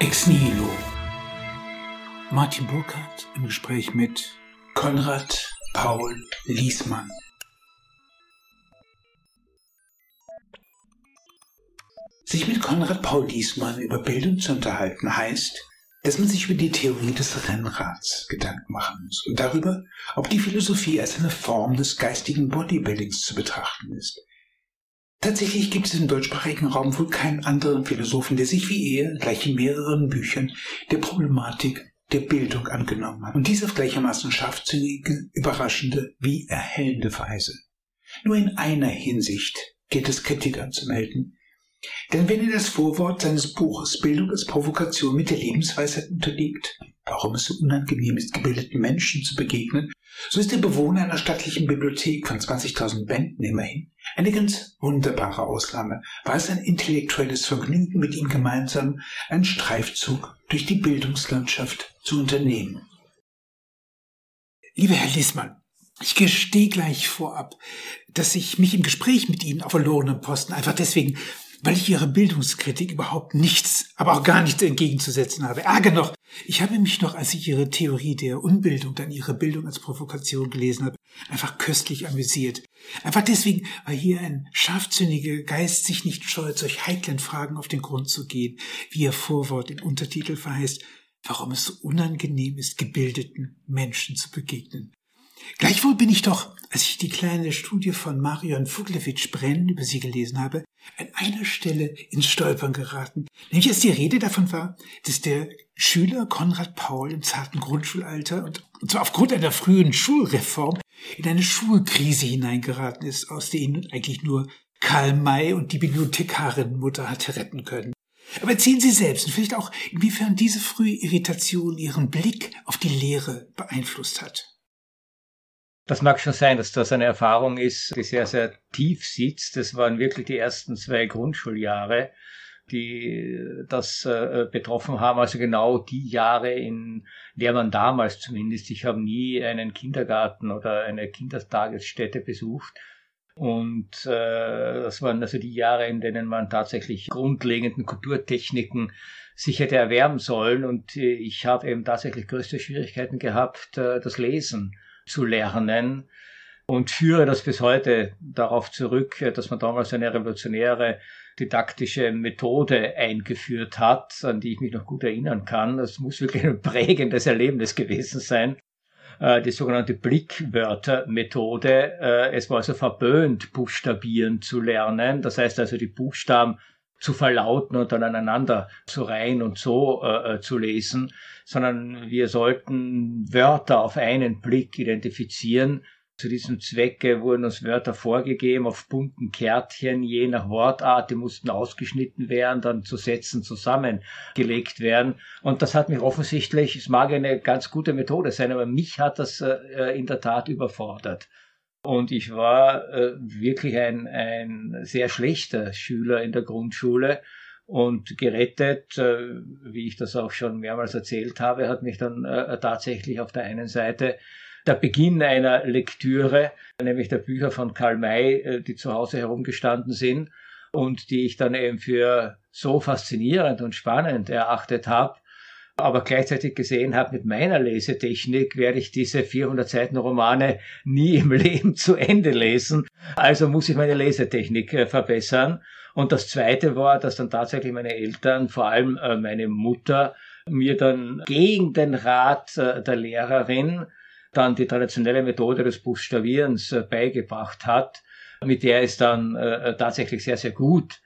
Ex Nihilo. Martin Burkhardt im Gespräch mit Konrad Paul Liesmann. Sich mit Konrad Paul Liesmann über Bildung zu unterhalten heißt, dass man sich über die Theorie des Rennrads Gedanken machen muss und darüber, ob die Philosophie als eine Form des geistigen Bodybuildings zu betrachten ist. Tatsächlich gibt es im deutschsprachigen Raum wohl keinen anderen Philosophen, der sich wie er gleich in mehreren Büchern der Problematik der Bildung angenommen hat und dies auf gleichermaßen scharfzüngige, überraschende wie erhellende Weise. Nur in einer Hinsicht geht es Kritik anzumelden, denn wenn er das Vorwort seines Buches Bildung als Provokation mit der Lebensweisheit unterliegt, warum es so unangenehm ist, gebildeten Menschen zu begegnen, so ist der Bewohner einer stattlichen Bibliothek von 20.000 Bänden immerhin eine ganz wunderbare Ausnahme. War es ein intellektuelles Vergnügen, mit ihm gemeinsam einen Streifzug durch die Bildungslandschaft zu unternehmen. Lieber Herr Liesmann, ich gestehe gleich vorab, dass ich mich im Gespräch mit Ihnen auf verlorenen Posten einfach deswegen weil ich ihrer Bildungskritik überhaupt nichts, aber auch gar nichts entgegenzusetzen habe. Ärger noch, ich habe mich noch, als ich ihre Theorie der Unbildung, dann ihre Bildung als Provokation gelesen habe, einfach köstlich amüsiert. Einfach deswegen, weil hier ein scharfzüngiger Geist sich nicht scheut, solch heiklen Fragen auf den Grund zu gehen, wie ihr Vorwort im Untertitel verheißt, warum es so unangenehm ist, gebildeten Menschen zu begegnen. Gleichwohl bin ich doch, als ich die kleine Studie von Marion Fuglewitsch Brenn über sie gelesen habe, an einer Stelle ins Stolpern geraten. Nämlich als die Rede davon war, dass der Schüler Konrad Paul im zarten Grundschulalter und, zwar aufgrund einer frühen Schulreform in eine Schulkrise hineingeraten ist, aus der ihn eigentlich nur Karl May und die Bibliothekarin Mutter hatte retten können. Aber erzählen Sie selbst und vielleicht auch, inwiefern diese frühe Irritation Ihren Blick auf die Lehre beeinflusst hat. Das mag schon sein, dass das eine Erfahrung ist, die sehr, sehr tief sitzt. Das waren wirklich die ersten zwei Grundschuljahre, die das äh, betroffen haben. Also genau die Jahre, in der man damals zumindest, ich habe nie einen Kindergarten oder eine Kindertagesstätte besucht. Und äh, das waren also die Jahre, in denen man tatsächlich grundlegenden Kulturtechniken sich hätte erwerben sollen. Und äh, ich habe eben tatsächlich größte Schwierigkeiten gehabt, äh, das Lesen zu lernen und führe das bis heute darauf zurück, dass man damals eine revolutionäre didaktische Methode eingeführt hat, an die ich mich noch gut erinnern kann. Das muss wirklich ein prägendes Erlebnis gewesen sein. Äh, die sogenannte Blickwörtermethode. Äh, es war also verböhnt, Buchstabieren zu lernen. Das heißt also, die Buchstaben zu verlauten und dann aneinander zu reihen und so äh, äh, zu lesen, sondern wir sollten Wörter auf einen Blick identifizieren. Zu diesem Zwecke wurden uns Wörter vorgegeben auf bunten Kärtchen, je nach Wortart, die mussten ausgeschnitten werden, dann zu Sätzen zusammengelegt werden. Und das hat mich offensichtlich, es mag eine ganz gute Methode sein, aber mich hat das äh, in der Tat überfordert. Und ich war äh, wirklich ein, ein sehr schlechter Schüler in der Grundschule. Und gerettet, äh, wie ich das auch schon mehrmals erzählt habe, hat mich dann äh, tatsächlich auf der einen Seite der Beginn einer Lektüre, nämlich der Bücher von Karl May, äh, die zu Hause herumgestanden sind und die ich dann eben für so faszinierend und spannend erachtet habe, aber gleichzeitig gesehen habe, mit meiner Lesetechnik werde ich diese 400 Seiten Romane nie im Leben zu Ende lesen. Also muss ich meine Lesetechnik äh, verbessern. Und das Zweite war, dass dann tatsächlich meine Eltern, vor allem äh, meine Mutter, mir dann gegen den Rat äh, der Lehrerin dann die traditionelle Methode des Buchstabierens beigebracht hat, mit der es dann tatsächlich sehr, sehr gut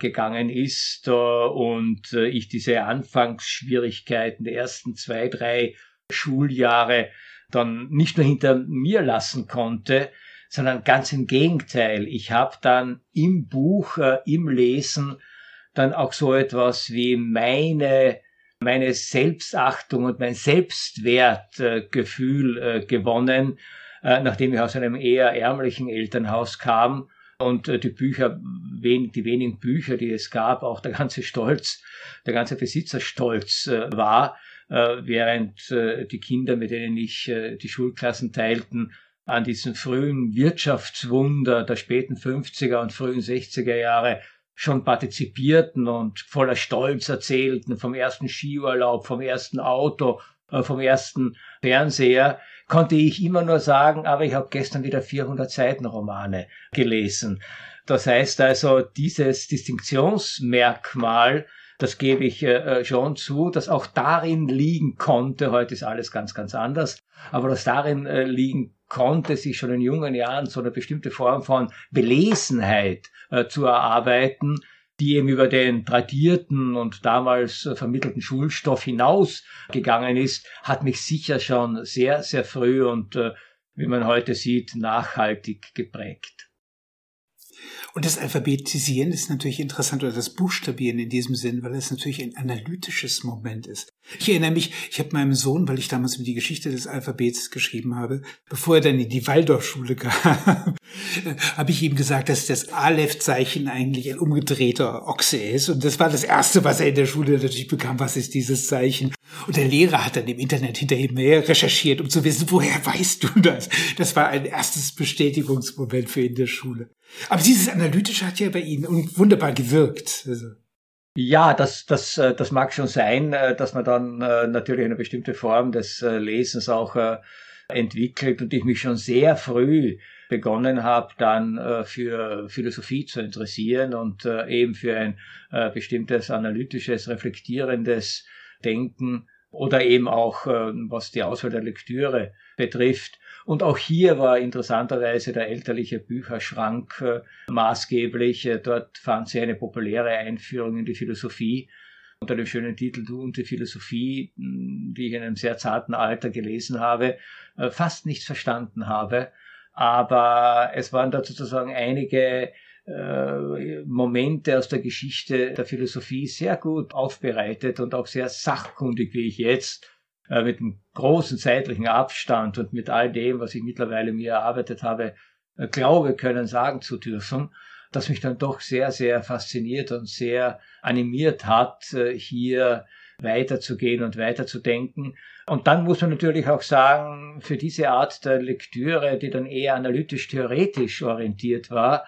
gegangen ist äh, und äh, ich diese Anfangsschwierigkeiten der ersten zwei, drei Schuljahre dann nicht nur hinter mir lassen konnte, sondern ganz im Gegenteil. Ich habe dann im Buch, äh, im Lesen dann auch so etwas wie meine meine Selbstachtung und mein Selbstwertgefühl äh, gewonnen, äh, nachdem ich aus einem eher ärmlichen Elternhaus kam und äh, die Bücher, die wenigen Bücher, die es gab, auch der ganze Stolz, der ganze Besitzerstolz äh, war, äh, während die Kinder, mit denen ich die Schulklassen teilten, an diesen frühen Wirtschaftswunder der späten 50er und frühen 60er Jahre schon partizipierten und voller Stolz erzählten vom ersten Skiurlaub, vom ersten Auto, vom ersten Fernseher, konnte ich immer nur sagen, aber ich habe gestern wieder 400 Seiten Romane gelesen. Das heißt also, dieses Distinktionsmerkmal, das gebe ich äh, schon zu, dass auch darin liegen konnte, heute ist alles ganz, ganz anders, aber dass darin äh, liegen konnte, sich schon in jungen Jahren so eine bestimmte Form von Belesenheit äh, zu erarbeiten, die eben über den tradierten und damals äh, vermittelten Schulstoff hinausgegangen ist, hat mich sicher schon sehr, sehr früh und äh, wie man heute sieht, nachhaltig geprägt. Und das Alphabetisieren ist natürlich interessant oder das Buchstabieren in diesem Sinn, weil es natürlich ein analytisches Moment ist. Ich erinnere mich, ich habe meinem Sohn, weil ich damals über die Geschichte des Alphabets geschrieben habe, bevor er dann in die Waldorfschule kam, habe ich ihm gesagt, dass das Aleph-Zeichen eigentlich ein umgedrehter Ochse ist. Und das war das Erste, was er in der Schule natürlich bekam. Was ist dieses Zeichen? Und der Lehrer hat dann im Internet hinterher mehr recherchiert, um zu wissen, woher weißt du das? Das war ein erstes Bestätigungsmoment für ihn in der Schule. Aber dieses Analytische hat ja bei Ihnen wunderbar gewirkt. Also. Ja, das, das, äh, das mag schon sein, äh, dass man dann äh, natürlich eine bestimmte Form des Lesens auch entwickelt und ich mich schon sehr früh begonnen habe, dann für Philosophie zu interessieren und eben für ein bestimmtes analytisches, reflektierendes Denken oder eben auch was die Auswahl der Lektüre betrifft. Und auch hier war interessanterweise der elterliche Bücherschrank äh, maßgeblich. Äh, dort fand sie eine populäre Einführung in die Philosophie unter dem schönen Titel Du und die Philosophie, die ich in einem sehr zarten Alter gelesen habe, äh, fast nichts verstanden habe. Aber es waren da sozusagen einige Momente aus der Geschichte der Philosophie sehr gut aufbereitet und auch sehr sachkundig, wie ich jetzt äh, mit einem großen zeitlichen Abstand und mit all dem, was ich mittlerweile mir erarbeitet habe, äh, glaube können sagen zu dürfen, das mich dann doch sehr, sehr fasziniert und sehr animiert hat, äh, hier weiterzugehen und weiterzudenken. Und dann muss man natürlich auch sagen, für diese Art der Lektüre, die dann eher analytisch-theoretisch orientiert war,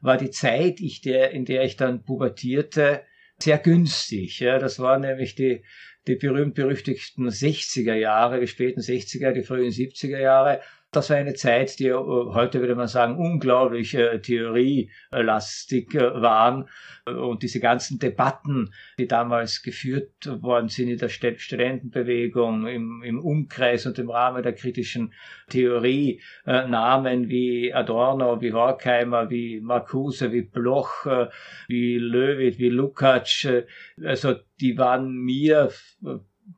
war die Zeit, in der ich dann pubertierte, sehr günstig. Ja, das war nämlich die die berühmt-berüchtigten 60er Jahre, die späten 60er, die frühen 70er Jahre. Das war eine Zeit, die äh, heute würde man sagen unglaublich äh, theorielastig äh, waren. Und diese ganzen Debatten, die damals geführt worden sind in der Studentenbewegung, im, im Umkreis und im Rahmen der kritischen Theorie, äh, Namen wie Adorno, wie Horkheimer, wie Marcuse, wie Bloch, äh, wie Löwit, wie Lukács, äh, also die waren mir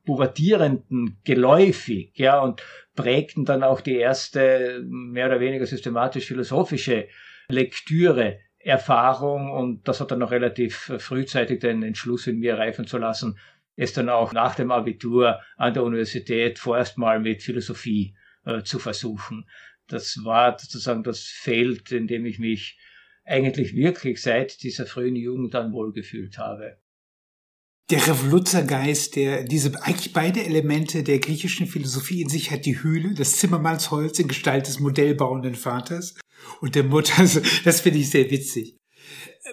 pubertierenden geläufig, ja, und prägten dann auch die erste mehr oder weniger systematisch philosophische Lektüre Erfahrung und das hat dann noch relativ frühzeitig den Entschluss in mir reifen zu lassen, es dann auch nach dem Abitur an der Universität vorerst mal mit Philosophie äh, zu versuchen. Das war sozusagen das Feld, in dem ich mich eigentlich wirklich seit dieser frühen Jugend dann wohlgefühlt habe der Revoluzergeist, der diese eigentlich beide Elemente der griechischen Philosophie in sich hat, die Höhle, das Zimmermannsholz in Gestalt des modellbauenden Vaters und der Mutter. Also, das finde ich sehr witzig.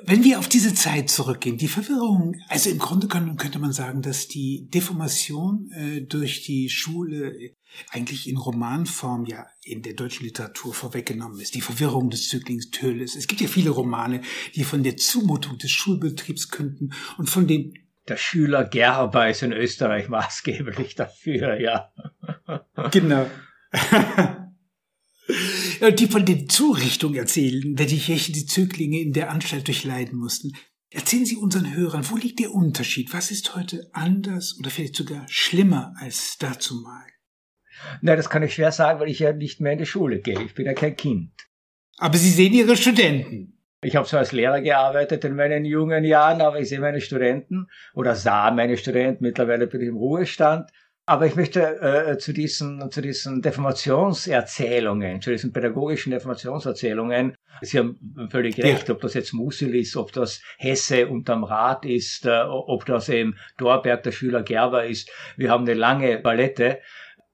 Wenn wir auf diese Zeit zurückgehen, die Verwirrung, also im Grunde genommen könnte man sagen, dass die Deformation äh, durch die Schule eigentlich in Romanform ja in der deutschen Literatur vorweggenommen ist. Die Verwirrung des Zöglings Töles. Es gibt ja viele Romane, die von der Zumutung des Schulbetriebs künden und von den der Schüler Gerber ist in Österreich maßgeblich dafür, ja. Genau. die von den Zurichtungen erzählen, welche die Zöglinge in der Anstalt durchleiden mussten. Erzählen Sie unseren Hörern, wo liegt der Unterschied? Was ist heute anders oder vielleicht sogar schlimmer als dazu mal? Na, das kann ich schwer sagen, weil ich ja nicht mehr in die Schule gehe. Ich bin ja kein Kind. Aber Sie sehen Ihre Studenten. Ich habe so als Lehrer gearbeitet in meinen jungen Jahren, aber ich sehe meine Studenten oder sah meine Studenten, mittlerweile bin ich im Ruhestand. Aber ich möchte äh, zu diesen, zu diesen Deformationserzählungen, zu diesen pädagogischen Deformationserzählungen, Sie haben völlig recht, ob das jetzt Musil ist, ob das Hesse unterm Rad ist, äh, ob das eben Dorberg, der Schüler Gerber ist. Wir haben eine lange Palette.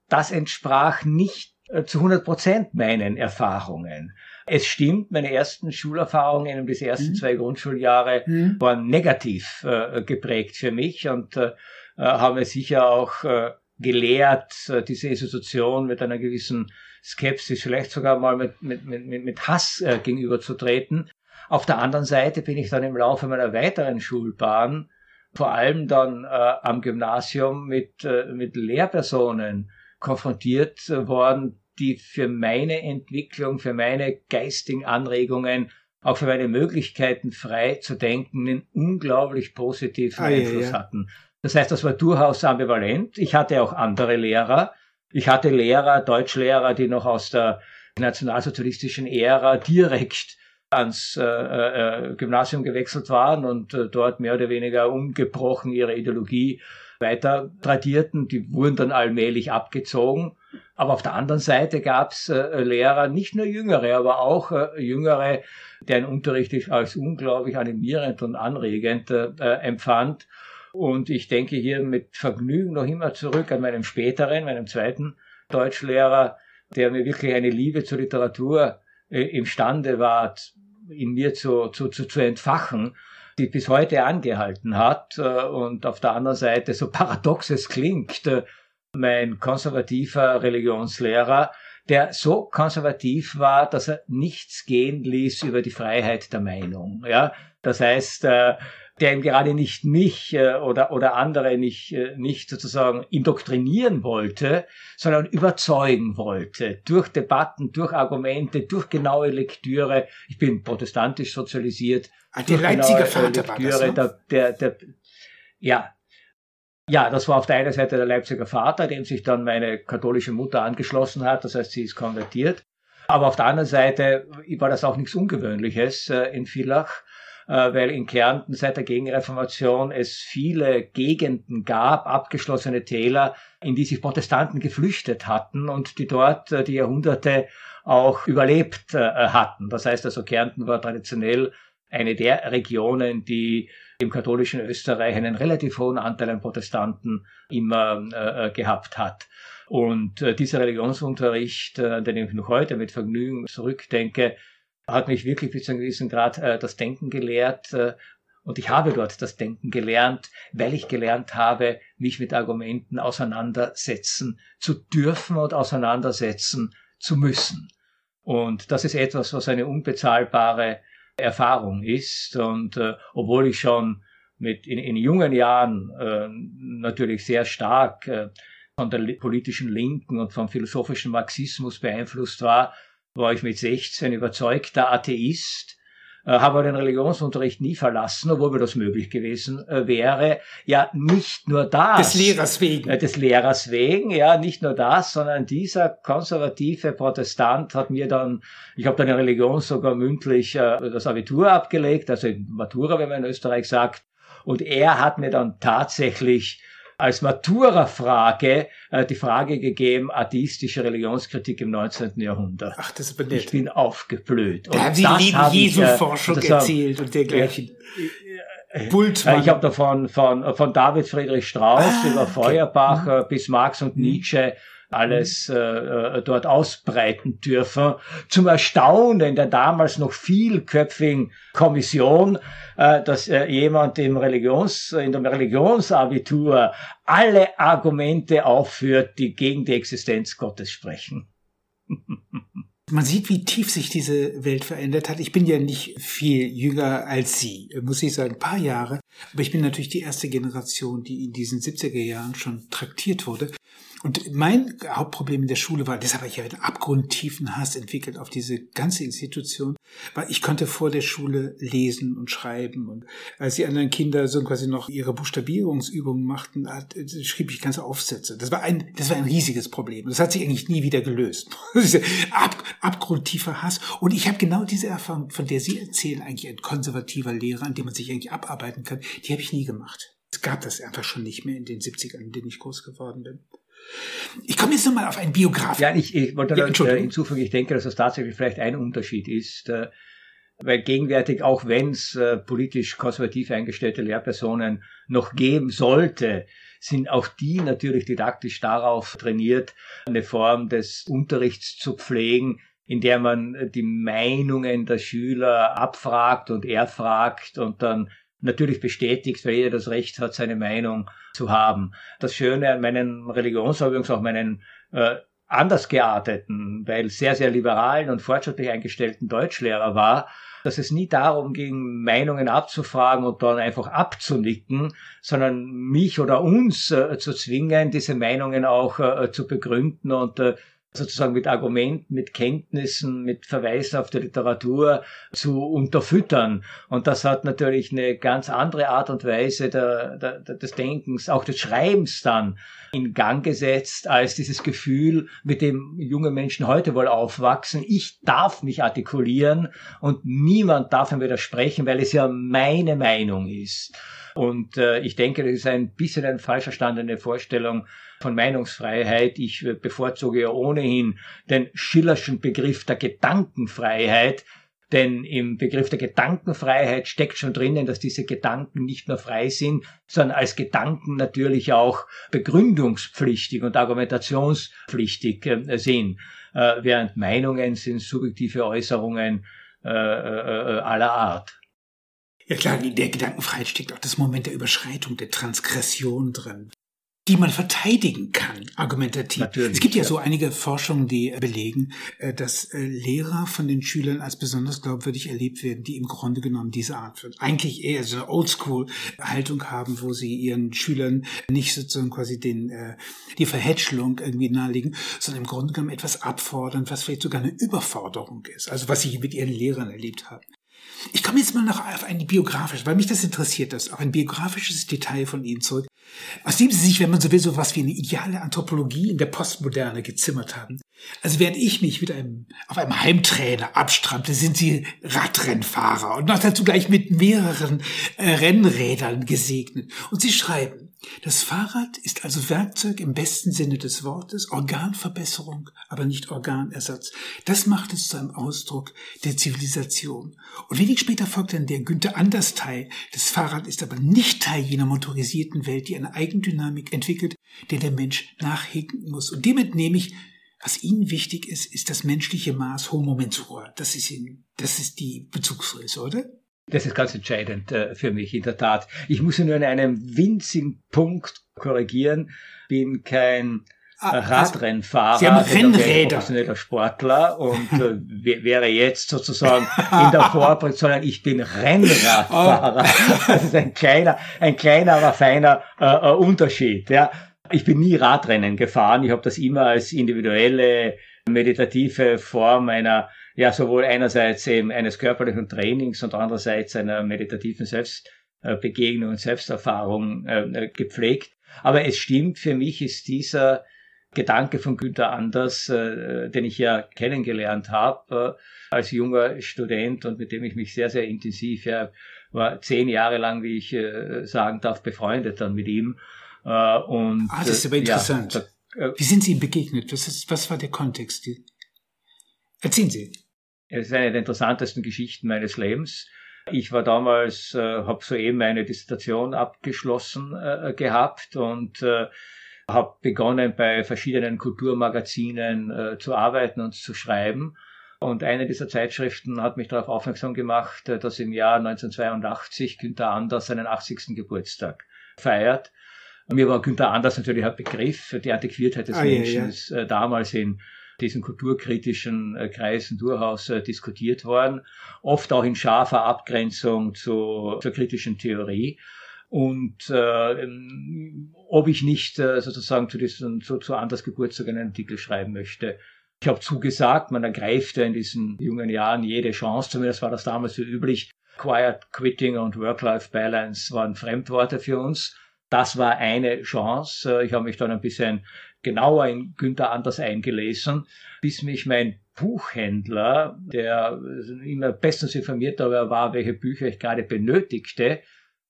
Das entsprach nicht äh, zu 100 Prozent meinen Erfahrungen. Es stimmt, meine ersten Schulerfahrungen, diese ersten mhm. zwei Grundschuljahre, mhm. waren negativ äh, geprägt für mich und äh, äh haben mir sicher auch äh, gelehrt, äh, diese Institution mit einer gewissen Skepsis, vielleicht sogar mal mit, mit, mit, mit Hass äh, gegenüberzutreten. Auf der anderen Seite bin ich dann im Laufe meiner weiteren Schulbahn vor allem dann äh, am Gymnasium mit, äh, mit Lehrpersonen konfrontiert äh, worden, die für meine Entwicklung, für meine geistigen Anregungen, auch für meine Möglichkeiten frei zu denken, einen unglaublich positiven ah, Einfluss ja, ja. hatten. Das heißt, das war durchaus ambivalent. Ich hatte auch andere Lehrer. Ich hatte Lehrer, Deutschlehrer, die noch aus der nationalsozialistischen Ära direkt ans äh, äh, Gymnasium gewechselt waren und äh, dort mehr oder weniger ungebrochen ihre Ideologie weiter tradierten. Die wurden dann allmählich abgezogen. Aber auf der anderen Seite gab es äh, Lehrer, nicht nur jüngere, aber auch äh, jüngere, deren Unterricht ich als unglaublich animierend und anregend äh, empfand. Und ich denke hier mit Vergnügen noch immer zurück an meinem späteren, meinem zweiten Deutschlehrer, der mir wirklich eine Liebe zur Literatur imstande war, in mir zu, zu, zu, zu entfachen, die bis heute angehalten hat. Und auf der anderen Seite, so paradox es klingt, mein konservativer Religionslehrer, der so konservativ war, dass er nichts gehen ließ über die Freiheit der Meinung. Ja, das heißt, der ihm gerade nicht mich äh, oder, oder andere nicht, äh, nicht sozusagen indoktrinieren wollte, sondern überzeugen wollte. Durch Debatten, durch Argumente, durch genaue Lektüre. Ich bin protestantisch sozialisiert. Ah, der Leipziger Vater Lektüre, war das, ne? der, der, der, ja, ja, das war auf der einen Seite der Leipziger Vater, dem sich dann meine katholische Mutter angeschlossen hat. Das heißt, sie ist konvertiert. Aber auf der anderen Seite war das auch nichts Ungewöhnliches äh, in Villach äh, weil in Kärnten seit der Gegenreformation es viele Gegenden gab, abgeschlossene Täler, in die sich Protestanten geflüchtet hatten und die dort äh, die Jahrhunderte auch überlebt hatten. Das heißt also, Kärnten war traditionell eine der Regionen, die im katholischen Österreich einen relativ hohen Anteil an Protestanten immer äh, gehabt hat. Und äh, dieser Religionsunterricht, äh, den ich noch heute mit Vergnügen zurückdenke, hat mich wirklich bis zu einem gewissen Grad äh, das Denken gelehrt. Äh, und ich habe dort das Denken gelernt, weil ich gelernt habe, mich mit Argumenten auseinandersetzen zu dürfen und auseinandersetzen zu müssen. Und das ist etwas, was eine unbezahlbare Erfahrung ist. Und äh, obwohl ich schon mit in, in jungen Jahren äh, natürlich sehr stark äh, von der politischen Linken und vom philosophischen Marxismus beeinflusst war, war ich mit 16 überzeugter Atheist, habe den Religionsunterricht nie verlassen, obwohl mir das möglich gewesen äh, wäre. Ja, nicht nur das. Des Lehrers wegen. Äh, des Lehrers wegen, ja, nicht nur das, sondern dieser konservative Protestant hat mir dann, ich habe dann in Religion sogar mündlich das Abitur abgelegt, also Matura, wenn man in Österreich sagt, und er hat mir dann tatsächlich als Matura-Frage äh, die Frage gegeben, atheistische Religionskritik im 19. Jahrhundert. Ach, das ist. Ich bin aufgeblüht. Da haben Sie lieben Jesu-Forschung äh, erzählt und dergleichen. Bultmann. Ich habe davon von, von David Friedrich Strauss ah, über Feuerbach okay. Mhm. bis Marx und Nietzsche alles äh, äh, dort ausbreiten dürfen. Zum Erstaunen der damals noch vielköpfigen Kommission, äh, dass äh, jemand im Religions, in dem Religionsabitur alle Argumente aufführt, die gegen die Existenz Gottes sprechen. Man sieht, wie tief sich diese Welt verändert hat. Ich bin ja nicht viel jünger als Sie, muss ich sagen, ein paar Jahre. Aber ich bin natürlich die erste Generation, die in diesen 70er Jahren schon traktiert wurde. Und mein Hauptproblem in der Schule war, deshalb habe ich ja einen abgrundtiefen Hass entwickelt auf diese ganze Institution, weil ich konnte vor der Schule lesen und schreiben. Und als die anderen Kinder so quasi noch ihre Buchstabierungsübungen machten, hat, schrieb ich ganze Aufsätze. Das war ein, das war ein riesiges Problem. Das hat sich eigentlich nie wieder gelöst. Ab, abgrundtiefer Hass. Und ich habe genau diese Erfahrung, von der Sie erzählen, eigentlich ein konservativer Lehrer, an dem man sich eigentlich abarbeiten kann, die habe ich nie gemacht. Es gab das einfach schon nicht mehr in den 70ern, in denen ich groß geworden bin. Ich komme jetzt nochmal auf einen Biograf. Ja, ich, ich wollte ja, äh, hinzufügen, ich denke, dass das tatsächlich vielleicht ein Unterschied ist, äh, weil gegenwärtig, auch wenn es äh, politisch konservativ eingestellte Lehrpersonen noch geben sollte, sind auch die natürlich didaktisch darauf trainiert, eine Form des Unterrichts zu pflegen, in der man die Meinungen der Schüler abfragt und erfragt und dann natürlich bestätigt, weil jeder das Recht hat, seine Meinung zu haben. Das Schöne an meinen Religionsübrigens auch meinen äh, anders gearteten, weil sehr, sehr liberalen und fortschrittlich eingestellten Deutschlehrer war, dass es nie darum ging, Meinungen abzufragen und dann einfach abzunicken, sondern mich oder uns äh, zu zwingen, diese Meinungen auch äh, zu begründen und äh, sozusagen mit Argumenten, mit Kenntnissen, mit Verweisen auf die Literatur zu unterfüttern. Und das hat natürlich eine ganz andere Art und Weise der, der, des Denkens, auch des Schreibens dann in Gang gesetzt, als dieses Gefühl, mit dem junge Menschen heute wohl aufwachsen. Ich darf mich artikulieren und niemand darf mir widersprechen, weil es ja meine Meinung ist. Und äh, ich denke, das ist ein bisschen eine falsch verstandene Vorstellung von Meinungsfreiheit. Ich äh, bevorzuge ja ohnehin den Schillerschen Begriff der Gedankenfreiheit, denn im Begriff der Gedankenfreiheit steckt schon drinnen, dass diese Gedanken nicht nur frei sind, sondern als Gedanken natürlich auch begründungspflichtig und argumentationspflichtig äh, sind. Äh, während Meinungen sind subjektive Äußerungen aller Art. Ja klar, in der Gedankenfreiheit steckt auch das Moment der Überschreitung, der Transgression drin die man verteidigen kann, argumentativ. Natürlich, es gibt ja, ja, so einige Forschungen, die belegen, äh, dass äh, Lehrer von den Schülern als besonders glaubwürdig erlebt werden, die im Grunde genommen diese Art von, eigentlich eher so eine Oldschool-Haltung haben, wo sie ihren Schülern nicht sozusagen quasi den, äh, die Verhätschelung irgendwie nahelegen, sondern im Grunde genommen etwas abfordern, was vielleicht sogar eine Überforderung ist. Also was sie mit ihren Lehrern erlebt haben. Ich komme jetzt mal noch auf ein biografisches, weil mich das interessiert, das auf ein biografisches Detail von Ihnen zurück, aus dem Sie sich, wenn man so will, so was wie eine ideale Anthropologie in der Postmoderne gezimmert haben. Also während ich mich mit einem, auf einem Heimtrainer abstrampte, sind Sie Radrennfahrer und noch dazu gleich mit mehreren äh, Rennrädern gesegnet. Und Sie schreiben, das Fahrrad ist also Werkzeug im besten Sinne des Wortes, Organverbesserung, aber nicht Organersatz. Das macht es zu einem Ausdruck der Zivilisation. Und wenig später folgt dann der Günther Anders Teil. Das Fahrrad ist aber nicht Teil jener motorisierten Welt, die eine Eigendynamik entwickelt, der der Mensch nachhinken muss. Und dem entnehme ich, was Ihnen wichtig ist, ist das menschliche Maß Homo mensura. Das ist, Ihnen, das ist die Bezugsgröße, oder? Das ist ganz entscheidend äh, für mich, in der Tat. Ich muss nur in einem winzigen Punkt korrigieren. Bin kein ah, äh, Radrennfahrer, Sie haben Rennräder. professioneller Sportler und äh, wäre jetzt sozusagen in der Vorbereitung, sondern ich bin Rennradfahrer. Oh. Das ist ein kleiner, ein kleiner, aber feiner äh, äh, Unterschied. Ja. Ich bin nie Radrennen gefahren. Ich habe das immer als individuelle meditative Form einer ja sowohl einerseits eben eines körperlichen Trainings und andererseits einer meditativen Selbstbegegnung und Selbsterfahrung äh, gepflegt. Aber es stimmt, für mich ist dieser Gedanke von Günther Anders, äh, den ich ja kennengelernt habe äh, als junger Student und mit dem ich mich sehr, sehr intensiv, ja, war zehn Jahre lang, wie ich sagen darf, befreundet dann mit ihm. und, ah, das ist aber interessant. Ja, da, wie sind Sie ihm begegnet? Was, ist, was war der Kontext? Erzählen Sie. Es ist eine der interessantesten Geschichten meines Lebens. Ich war damals, äh, habe soeben meine Dissertation abgeschlossen äh, gehabt und äh, habe begonnen bei verschiedenen Kulturmagazinen äh, zu arbeiten und zu schreiben. Und eine dieser Zeitschriften hat mich darauf aufmerksam gemacht, äh, dass im Jahr 1982 Günther Anders seinen 80. Geburtstag feiert. Mir war Günther Anders natürlich ein Begriff. Die Antiquiertheit des ah, Menschen ja, ja. äh, damals in diesen kulturkritischen äh, Kreisen durchaus äh, diskutiert worden, oft auch in scharfer Abgrenzung zu, zur kritischen Theorie. Und äh, ob ich nicht äh, sozusagen zu diesem zu, zu Anders Geburtstag einen Artikel schreiben möchte. Ich habe zugesagt, man ergreift ja in diesen jungen Jahren jede Chance, zumindest war das damals so üblich. Quiet Quitting und Work-Life-Balance waren Fremdworte für uns. Das war eine Chance. Ich habe mich dann ein bisschen genauer in Günther Anders eingelesen, bis mich mein Buchhändler, der immer bestens informiert darüber war, welche Bücher ich gerade benötigte,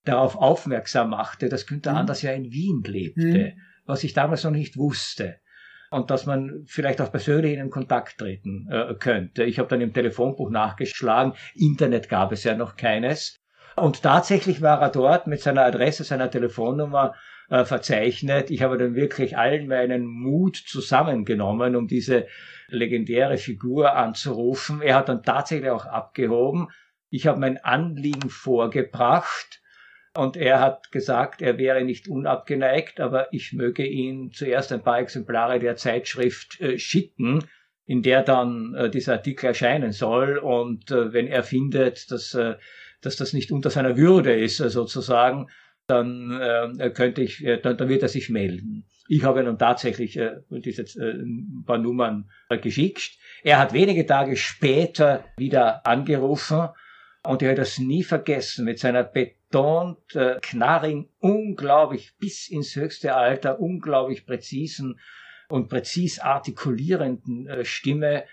darauf aufmerksam machte, dass Günther mhm. Anders ja in Wien lebte, mhm. was ich damals noch nicht wusste. Und dass man vielleicht auch persönlich in Kontakt treten äh, könnte. Ich habe dann im Telefonbuch nachgeschlagen, Internet gab es ja noch keines. Und tatsächlich war er dort mit seiner Adresse, seiner Telefonnummer äh, verzeichnet. Ich habe dann wirklich all meinen Mut zusammengenommen, um diese legendäre Figur anzurufen. Er hat dann tatsächlich auch abgehoben. Ich habe mein Anliegen vorgebracht und er hat gesagt, er wäre nicht unabgeneigt, aber ich möge ihm zuerst ein paar Exemplare der Zeitschrift äh, schicken, in der dann äh, dieser Artikel erscheinen soll. Und äh, wenn er findet, dass, äh, dass das nicht unter seiner Würde ist, äh, sozusagen, dann äh, könnte ich, äh, dann, dann wird er sich melden. Ich habe dann tatsächlich äh, diese äh, ein paar Nummern äh, geschickt. Er hat wenige Tage später wieder angerufen und er hat das nie vergessen mit seiner betont äh, knarrigen, unglaublich bis ins höchste Alter, unglaublich präzisen und präzis artikulierenden äh, Stimme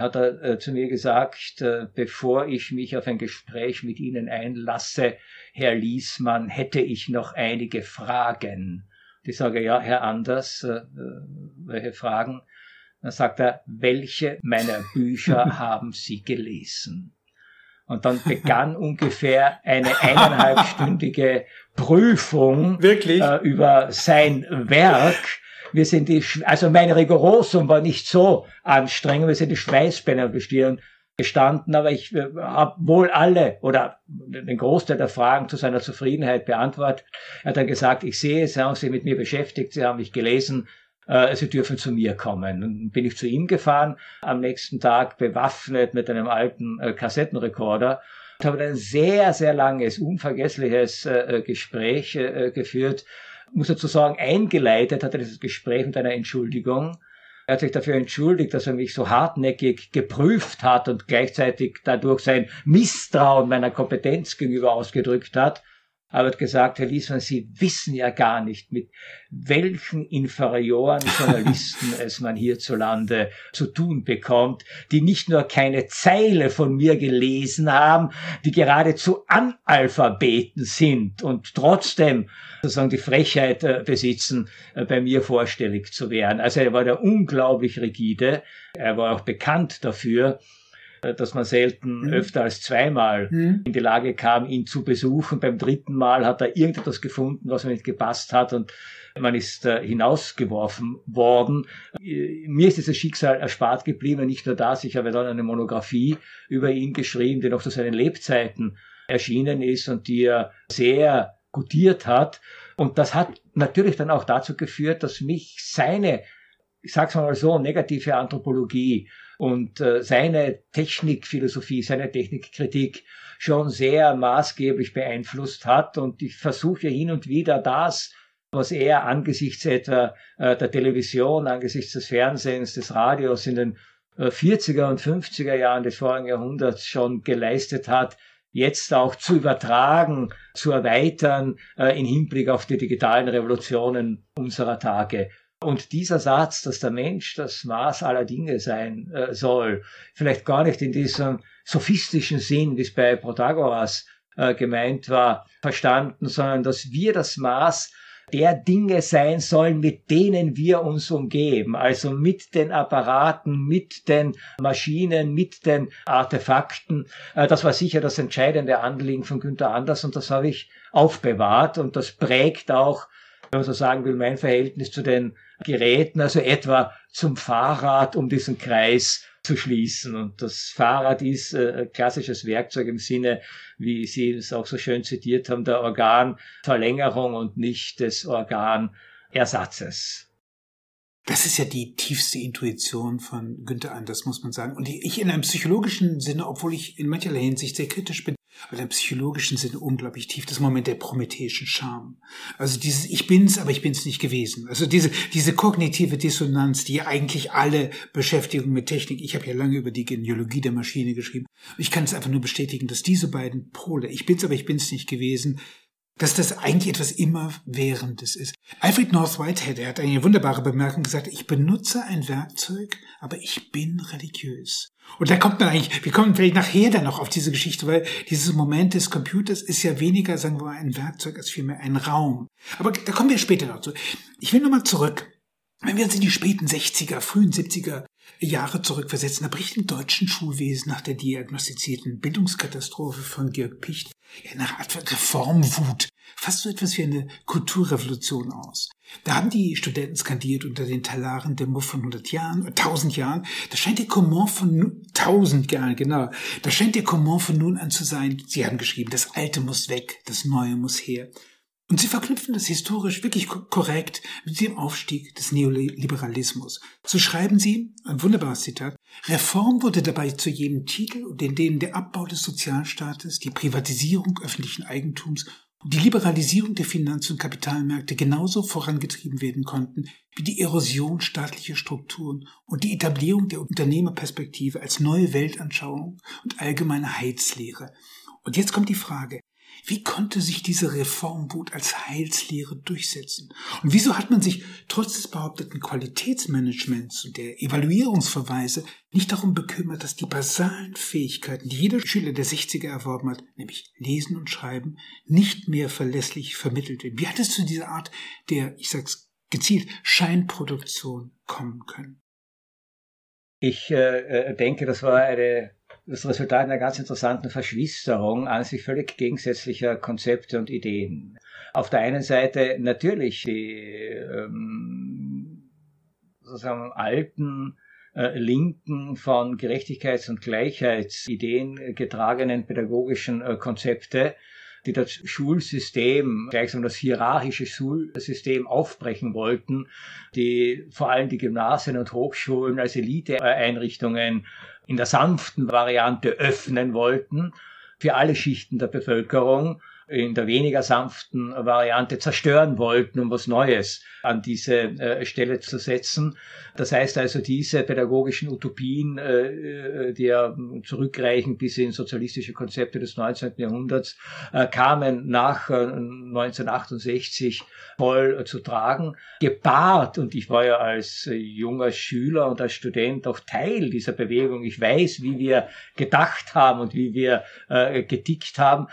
hat er äh, zu mir gesagt, äh, bevor ich mich auf ein Gespräch mit Ihnen einlasse, Herr Liesmann, hätte ich noch einige Fragen. Ich sage, ja, Herr Anders, äh, äh, welche Fragen? Dann sagt er, welche meiner Bücher haben Sie gelesen? Und dann begann ungefähr eine eineinhalbstündige Prüfung Wirklich? Äh, über sein Werk. Wir sind die, also mein Rigorosum war nicht so anstrengend, wir sind die Schweißbänder bestehen gestanden, aber ich äh, habe wohl alle oder den Großteil der Fragen zu seiner Zufriedenheit beantwortet. Er hat dann gesagt, ich sehe, Sie haben sich mit mir beschäftigt, Sie haben mich gelesen, äh, Sie dürfen zu mir kommen. Dann bin ich zu ihm gefahren, am nächsten Tag bewaffnet mit einem alten äh, Kassettenrekorder und habe ein sehr, sehr langes, unvergessliches äh, Gespräch geführt. Muss dazu sagen, eingeleitet hat er dieses Gespräch mit einer Entschuldigung er hat sich dafür entschuldigt, dass er mich so hartnäckig geprüft hat und gleichzeitig dadurch sein Misstrauen meiner Kompetenz gegenüber ausgedrückt hat. Aber hat gesagt, Herr Liesmann, Sie wissen ja gar nicht, mit welchen inferioren Journalisten es man hierzulande zu tun bekommt, die nicht nur keine Zeile von mir gelesen haben, die geradezu Analphabeten sind und trotzdem sozusagen die Frechheit äh, besitzen, äh, bei mir vorstellig zu werden. Also er war da unglaublich rigide. Er war auch bekannt dafür, äh, dass man selten mhm. öfter als zweimal mhm. in die Lage kam, ihn zu besuchen. Beim dritten Mal hat er irgendetwas gefunden, was mir nicht gepasst hat und man ist hinausgeworfen worden. Mir ist dieses Schicksal erspart geblieben, nicht nur das, ich habe dann eine Monographie über ihn geschrieben, die noch zu seinen Lebzeiten erschienen ist und die er sehr gutiert hat. Und das hat natürlich dann auch dazu geführt, dass mich seine, ich sag's mal so, negative Anthropologie und äh, seine Technikphilosophie, seine Technikkritik schon sehr maßgeblich beeinflusst hat. Und ich versuche hin und wieder das, was er angesichts etwa äh, der Television, angesichts des Fernsehens, des Radios in den äh, 40er und 50er Jahren des vorigen Jahrhunderts schon geleistet hat, jetzt auch zu übertragen, zu erweitern äh, im Hinblick auf die digitalen Revolutionen unserer Tage. Und dieser Satz, dass der Mensch das Maß aller Dinge sein äh, soll, vielleicht gar nicht in diesem sophistischen Sinn, wie es bei Protagoras äh, gemeint war, verstanden, sondern dass wir das Maß der Dinge sein sollen, mit denen wir uns umgeben. Also mit den Apparaten, mit den Maschinen, mit den Artefakten. Äh, das war sicher das entscheidende Anliegen von Günther Anders und das habe ich aufbewahrt und das prägt auch, wenn man so sagen will, mein Verhältnis zu den Geräten, also etwa zum Fahrrad, um diesen Kreis zu schließen. Und das Fahrrad ist äh, klassisches Werkzeug im Sinne, wie Sie es auch so schön zitiert haben, der Organverlängerung und nicht des Organersatzes. Das ist ja die tiefste Intuition von Günther Anders, muss man sagen. Und ich in einem psychologischen Sinne, obwohl ich in mancherlei Hinsicht sehr kritisch bin, aber im psychologischen Sinne unglaublich tief, das Moment der prometheischen Scham. Also dieses Ich bin's, aber ich bin's nicht gewesen. Also diese, diese kognitive Dissonanz, die eigentlich alle Beschäftigung mit Technik, ich habe ja lange über die Genealogie der Maschine geschrieben, ich kann es einfach nur bestätigen, dass diese beiden Pole, ich bin's, aber ich bin's nicht gewesen, dass das eigentlich etwas immerwährendes ist. Alfred North Whitehead, er hat eine wunderbare Bemerkung gesagt, ich benutze ein Werkzeug, aber ich bin religiös. Und da kommt man eigentlich, wir kommen vielleicht nachher dann noch auf diese Geschichte, weil dieses Moment des Computers ist ja weniger, sagen wir mal, ein Werkzeug als vielmehr ein Raum. Aber da kommen wir später noch zu. Ich will nochmal zurück. Wenn wir uns in die späten 60er, frühen 70er Jahre zurückversetzen. Da bricht im deutschen Schulwesen nach der diagnostizierten Bildungskatastrophe von Georg Picht Art Reformwut, fast so etwas wie eine Kulturrevolution aus. Da haben die Studenten skandiert unter den Talaren der Muff von 100 Jahren, 1000 Jahren. Da scheint der Comment von 1000 Jahren, genau. Da scheint der Comment von nun an zu sein. Sie haben geschrieben, das Alte muss weg, das Neue muss her. Und sie verknüpfen das historisch wirklich korrekt mit dem Aufstieg des Neoliberalismus. So schreiben sie, ein wunderbares Zitat, Reform wurde dabei zu jedem Titel in denen der Abbau des Sozialstaates, die Privatisierung öffentlichen Eigentums und die Liberalisierung der Finanz- und Kapitalmärkte genauso vorangetrieben werden konnten wie die Erosion staatlicher Strukturen und die Etablierung der Unternehmerperspektive als neue Weltanschauung und allgemeine Heilslehre. Und jetzt kommt die Frage, wie konnte sich diese Reformwut als Heilslehre durchsetzen? Und wieso hat man sich trotz des behaupteten Qualitätsmanagements und der Evaluierungsverweise nicht darum bekümmert, dass die basalen Fähigkeiten, die jeder Schüler der 60er erworben hat, nämlich Lesen und Schreiben, nicht mehr verlässlich vermittelt werden? Wie hat es zu dieser Art der, ich sag's gezielt, Scheinproduktion kommen können? Ich äh, äh denke, das war eine das Resultat einer ganz interessanten Verschwisterung an sich völlig gegensätzlicher Konzepte und Ideen. Auf der einen Seite natürlich die ähm, sozusagen alten äh, linken von Gerechtigkeits- und Gleichheitsideen getragenen pädagogischen äh, Konzepte, die das Schulsystem, gleichsam das hierarchische Schulsystem aufbrechen wollten, die vor allem die Gymnasien und Hochschulen als Eliteeinrichtungen in der sanften Variante öffnen wollten für alle Schichten der Bevölkerung in der weniger sanften Variante zerstören wollten, um was Neues an diese äh, Stelle zu setzen. Das heißt also, diese pädagogischen Utopien, äh, äh die ja zurückreichen bis in sozialistische Konzepte des 19. Jahrhunderts, äh, kamen nach 1968 äh, voll zu tragen. Gepaart, und ich war ja als junger Schüler und als Student auch Teil dieser Bewegung, ich weiß, wie wir gedacht haben und wie wir getickt haben,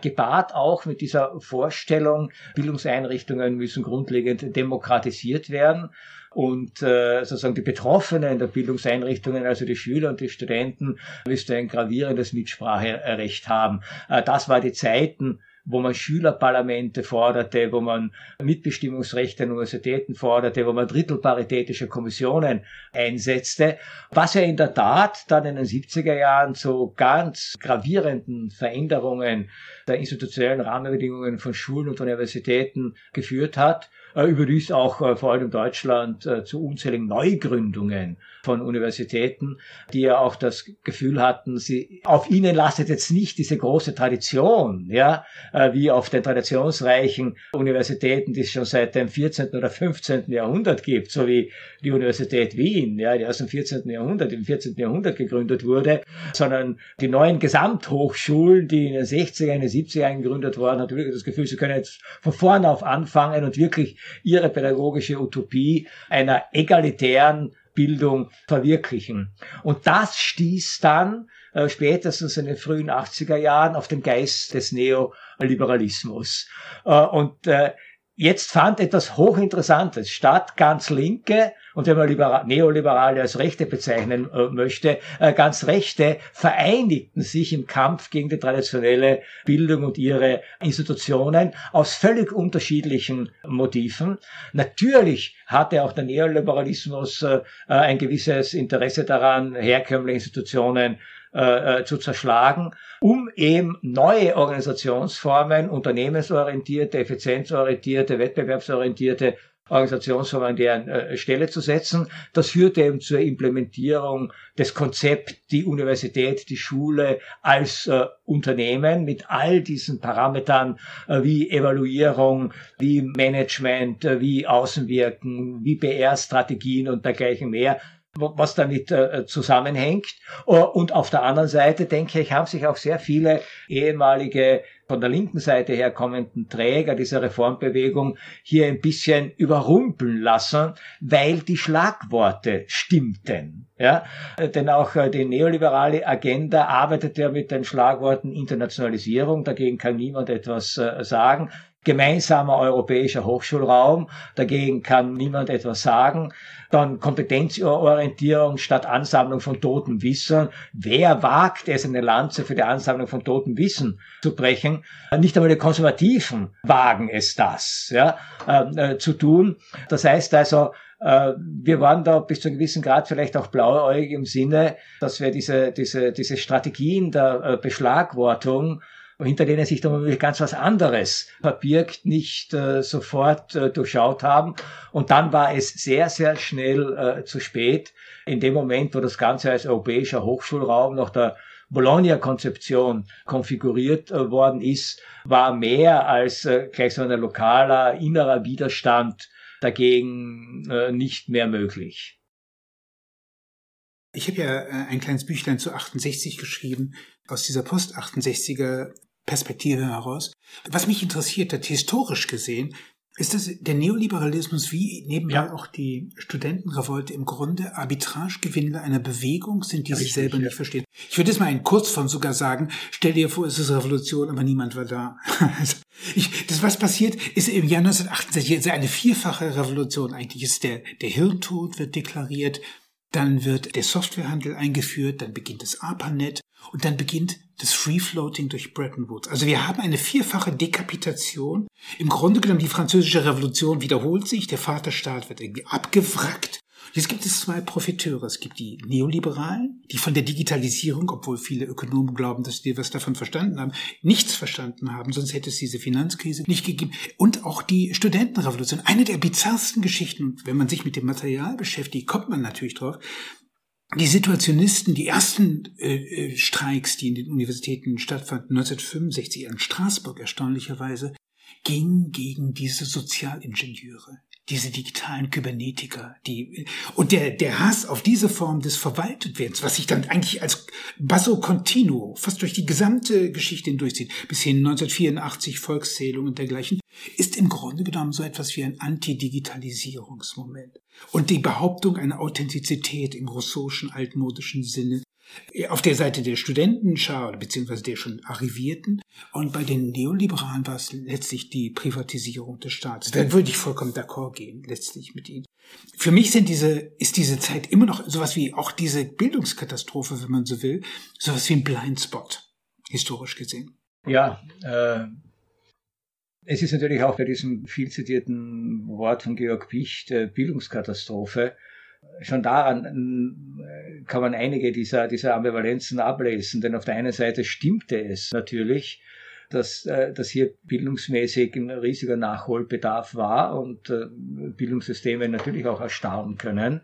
gepaart auch mit dieser Vorstellung, Bildungseinrichtungen müssen grundlegend demokratisiert werden und äh, sozusagen die Betroffenen der Bildungseinrichtungen, also die Schüler und die Studenten, müsste ein gravierendes Mitspracherecht haben. Äh, das war die Zeiten, wo man Schülerparlamente forderte, wo man Mitbestimmungsrechte an Universitäten forderte, wo man drittelparitätische Kommissionen einsetzte, was ja in der Tat dann in den 70er Jahren zu ganz gravierenden Veränderungen der institutionellen Rahmenbedingungen von Schulen und Universitäten geführt hat überdies auch äh, vor allem Deutschland äh, zu unzähligen Neugründungen von Universitäten, die ja auch das Gefühl hatten, sie, auf ihnen lastet jetzt nicht diese große Tradition, ja, wie auf den traditionsreichen Universitäten, die es schon seit dem 14. oder 15. Jahrhundert gibt, so wie die Universität Wien, ja, die aus dem 14. Jahrhundert, im 14. Jahrhundert gegründet wurde, sondern die neuen Gesamthochschulen, die in den 60er, in den 70er Jahren gegründet wurden, natürlich das Gefühl, sie können jetzt von vorn auf anfangen und wirklich ihre pädagogische Utopie einer egalitären Bildung verwirklichen. Und das stieß dann äh, spätestens in den frühen 80er Jahren auf den Geist des Neoliberalismus. Äh, und äh, jetzt fand etwas Hochinteressantes statt. Ganz Linke und wenn man Liberal, Neoliberale als Rechte bezeichnen äh, möchte, äh, ganz Rechte vereinigten sich im Kampf gegen die traditionelle Bildung und ihre Institutionen aus völlig unterschiedlichen Motiven. Natürlich hatte auch der Neoliberalismus äh, ein gewisses Interesse daran, herkömmliche Institutionen äh, zu zerschlagen, um eben neue Organisationsformen, unternehmensorientierte, effizienzorientierte, wettbewerbsorientierte Organisationsform an deren äh, Stelle zu setzen. Das führte eben zur Implementierung des Konzepts die Universität, die Schule als äh, Unternehmen mit all diesen Parametern äh, wie Evaluierung, wie Management, äh, wie Außenwirken, wie PR-Strategien und dergleichen mehr was damit äh, zusammenhängt. Uh, und auf der anderen Seite, denke ich, haben sich auch sehr viele ehemalige von der linken Seite her kommenden Träger dieser Reformbewegung hier ein bisschen überrumpeln lassen, weil die Schlagworte stimmten. Ja, denn auch äh, die neoliberale Agenda arbeitet ja mit den Schlagworten Internationalisierung. Dagegen kann niemand etwas äh, sagen. Gemeinsamer europäischer Hochschulraum. Dagegen kann niemand etwas sagen. Dann Kompetenzorientierung statt Ansammlung von totem Wissen. Wer wagt es, eine Lanze für die Ansammlung von totem Wissen zu brechen? Nicht einmal die Konservativen wagen es das, ja, äh, zu tun. Das heißt also, wir waren da bis zu einem gewissen Grad vielleicht auch blauäugig im Sinne, dass wir diese, diese, diese Strategien der äh, Beschlagwortung hinter denen sich dann wirklich ganz was anderes verbirgt, nicht äh, sofort äh, durchschaut haben. Und dann war es sehr, sehr schnell äh, zu spät. In dem Moment, wo das Ganze als europäischer Hochschulraum nach der Bologna-Konzeption konfiguriert äh, worden ist, war mehr als äh, gleich so ein lokaler innerer Widerstand dagegen äh, nicht mehr möglich. Ich habe ja äh, ein kleines Büchlein zu 68 geschrieben, aus dieser Post-68er Perspektive heraus. Was mich interessiert hat, historisch gesehen, ist das der Neoliberalismus wie nebenbei ja. auch die Studentenrevolte im Grunde Arbitragegewinne einer Bewegung sind, die ja, sich selber ja. nicht verstehen. Ich würde es mal in Kurzform sogar sagen, stell dir vor, es ist Revolution, aber niemand war da. Also, ich, das, was passiert, ist im Jahr 1968 eine vierfache Revolution. Eigentlich ist der, der Hirntod wird deklariert, dann wird der Softwarehandel eingeführt, dann beginnt das ARPANET und dann beginnt das Free Floating durch Bretton Woods. Also wir haben eine vierfache Dekapitation. Im Grunde genommen die französische Revolution wiederholt sich, der Vaterstaat wird irgendwie abgewrackt Jetzt gibt es zwei Profiteure. Es gibt die Neoliberalen, die von der Digitalisierung, obwohl viele Ökonomen glauben, dass die was davon verstanden haben, nichts verstanden haben, sonst hätte es diese Finanzkrise nicht gegeben. Und auch die Studentenrevolution. Eine der bizarrsten Geschichten, wenn man sich mit dem Material beschäftigt, kommt man natürlich drauf. Die Situationisten, die ersten äh, äh Streiks, die in den Universitäten stattfanden, 1965 in Straßburg erstaunlicherweise, gingen gegen diese Sozialingenieure diese digitalen Kybernetiker, die, und der, der Hass auf diese Form des Verwaltetwerdens, was sich dann eigentlich als Basso Continuo fast durch die gesamte Geschichte hindurchzieht, bis hin 1984 Volkszählung und dergleichen, ist im Grunde genommen so etwas wie ein Antidigitalisierungsmoment. Und die Behauptung einer Authentizität im russischen altmodischen Sinne, auf der Seite der Studentenschar oder beziehungsweise der schon Arrivierten. Und bei den Neoliberalen war es letztlich die Privatisierung des Staates. Da würde ich vollkommen d'accord gehen, letztlich mit Ihnen. Für mich sind diese, ist diese Zeit immer noch sowas wie auch diese Bildungskatastrophe, wenn man so will, sowas wie ein Blindspot, historisch gesehen. Ja, äh, es ist natürlich auch bei diesem viel zitierten Wort von Georg Picht, äh, Bildungskatastrophe, schon daran äh, kann man einige dieser, dieser Ambivalenzen ablesen, denn auf der einen Seite stimmte es natürlich, dass, äh, dass hier bildungsmäßig ein riesiger Nachholbedarf war und äh, Bildungssysteme natürlich auch erstarren können.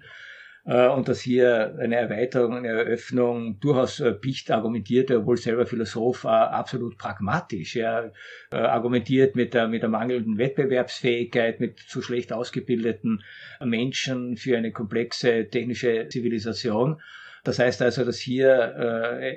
Äh, und dass hier eine Erweiterung, eine Eröffnung durchaus äh, Picht argumentierte, obwohl selber Philosoph, äh, absolut pragmatisch. Er argumentiert mit der, mit der mangelnden Wettbewerbsfähigkeit, mit zu schlecht ausgebildeten Menschen für eine komplexe technische Zivilisation. Das heißt also, dass hier